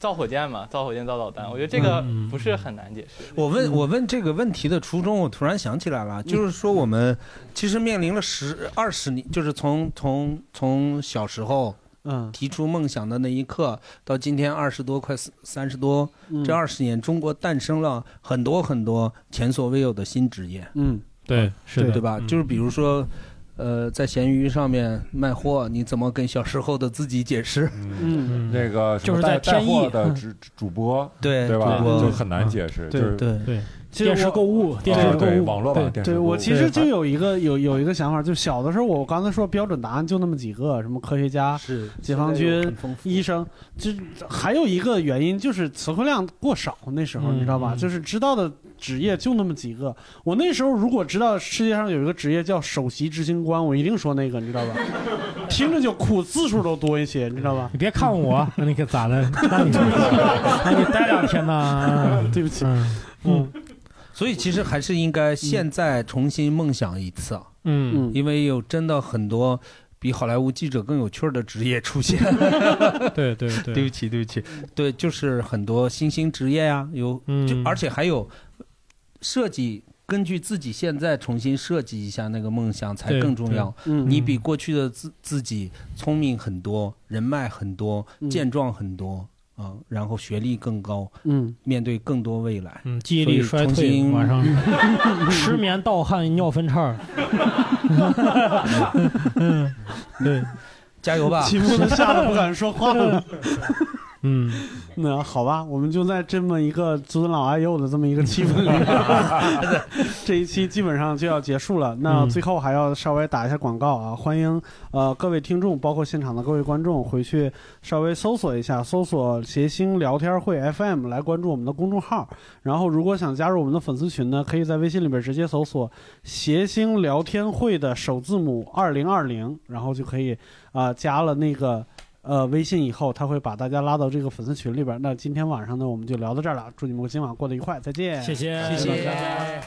造火箭嘛，造火箭造导弹，我觉得这个不是很难解释。我问我问这个问题的初衷，我突然想起来了，就是说我们其实面临了十二十年，就是从从从小时候。嗯，提出梦想的那一刻，到今天二十多快三十多，嗯。这二十年，中国诞生了很多很多前所未有的新职业。嗯，对，是的，对吧？就是比如说，呃，在闲鱼上面卖货，你怎么跟小时候的自己解释？嗯，那个就是在带货的主主播，对对吧？就很难解释，对就是对。对，电视购物，电视购物，对网络版电视对我其实就有一个有有一个想法，就小的时候我刚才说标准答案就那么几个，什么科学家、是解放军、医生，就还有一个原因就是词汇量过少，那时候嗯你知道吧？嗯。就是知道的职业就那么几个。我那时候如果知道世界上有一个职业叫首席执行官，我一定说那个，你知道吧？听着就酷，字数都多一些，你知道吧？你别看我，(laughs) 那你可咋的？那你那你待两天呢？(laughs) 对不起，嗯所以其实还是应该现在重新梦想一次啊，嗯，因为有真的很多比好莱坞记者更有趣的职业出现。对 (laughs) 对对，对不起，对不起，对，就是很多新兴职业呀、有，就嗯而且还有设计。根据自己现在重新设计一下那个梦想才更重要。嗯你比过去的自自己聪明很多，人脉很多，嗯健壮很多啊、然后学历更高，嗯，面对更多未来。嗯，记忆力衰退，(laughs) 晚上失眠、盗汗、尿分叉。(laughs) 嗯，对，加油吧！题目都吓得不敢说话了。(laughs) 嗯，(laughs) 那好吧，我们就在这么一个尊老爱幼的这么一个气氛里 (laughs) (laughs) 这一期基本上就要结束了。那嗯最后还要稍微打一下广告啊，欢迎呃各位听众，包括现场的各位观众，回去稍微搜索一下，搜索“谐星聊天会 FM” 来关注我们的公众号。然后，如果想加入我们的粉丝群呢，可以在微信里边直接搜索“谐星聊天会”的首字母二零二零，然后就可以啊、加了那个。呃，微信以后他会把大家拉到这个粉丝群里边。那今天晚上呢，我们就聊到这儿了。祝你们今晚过得愉快，再见。谢谢，谢谢大家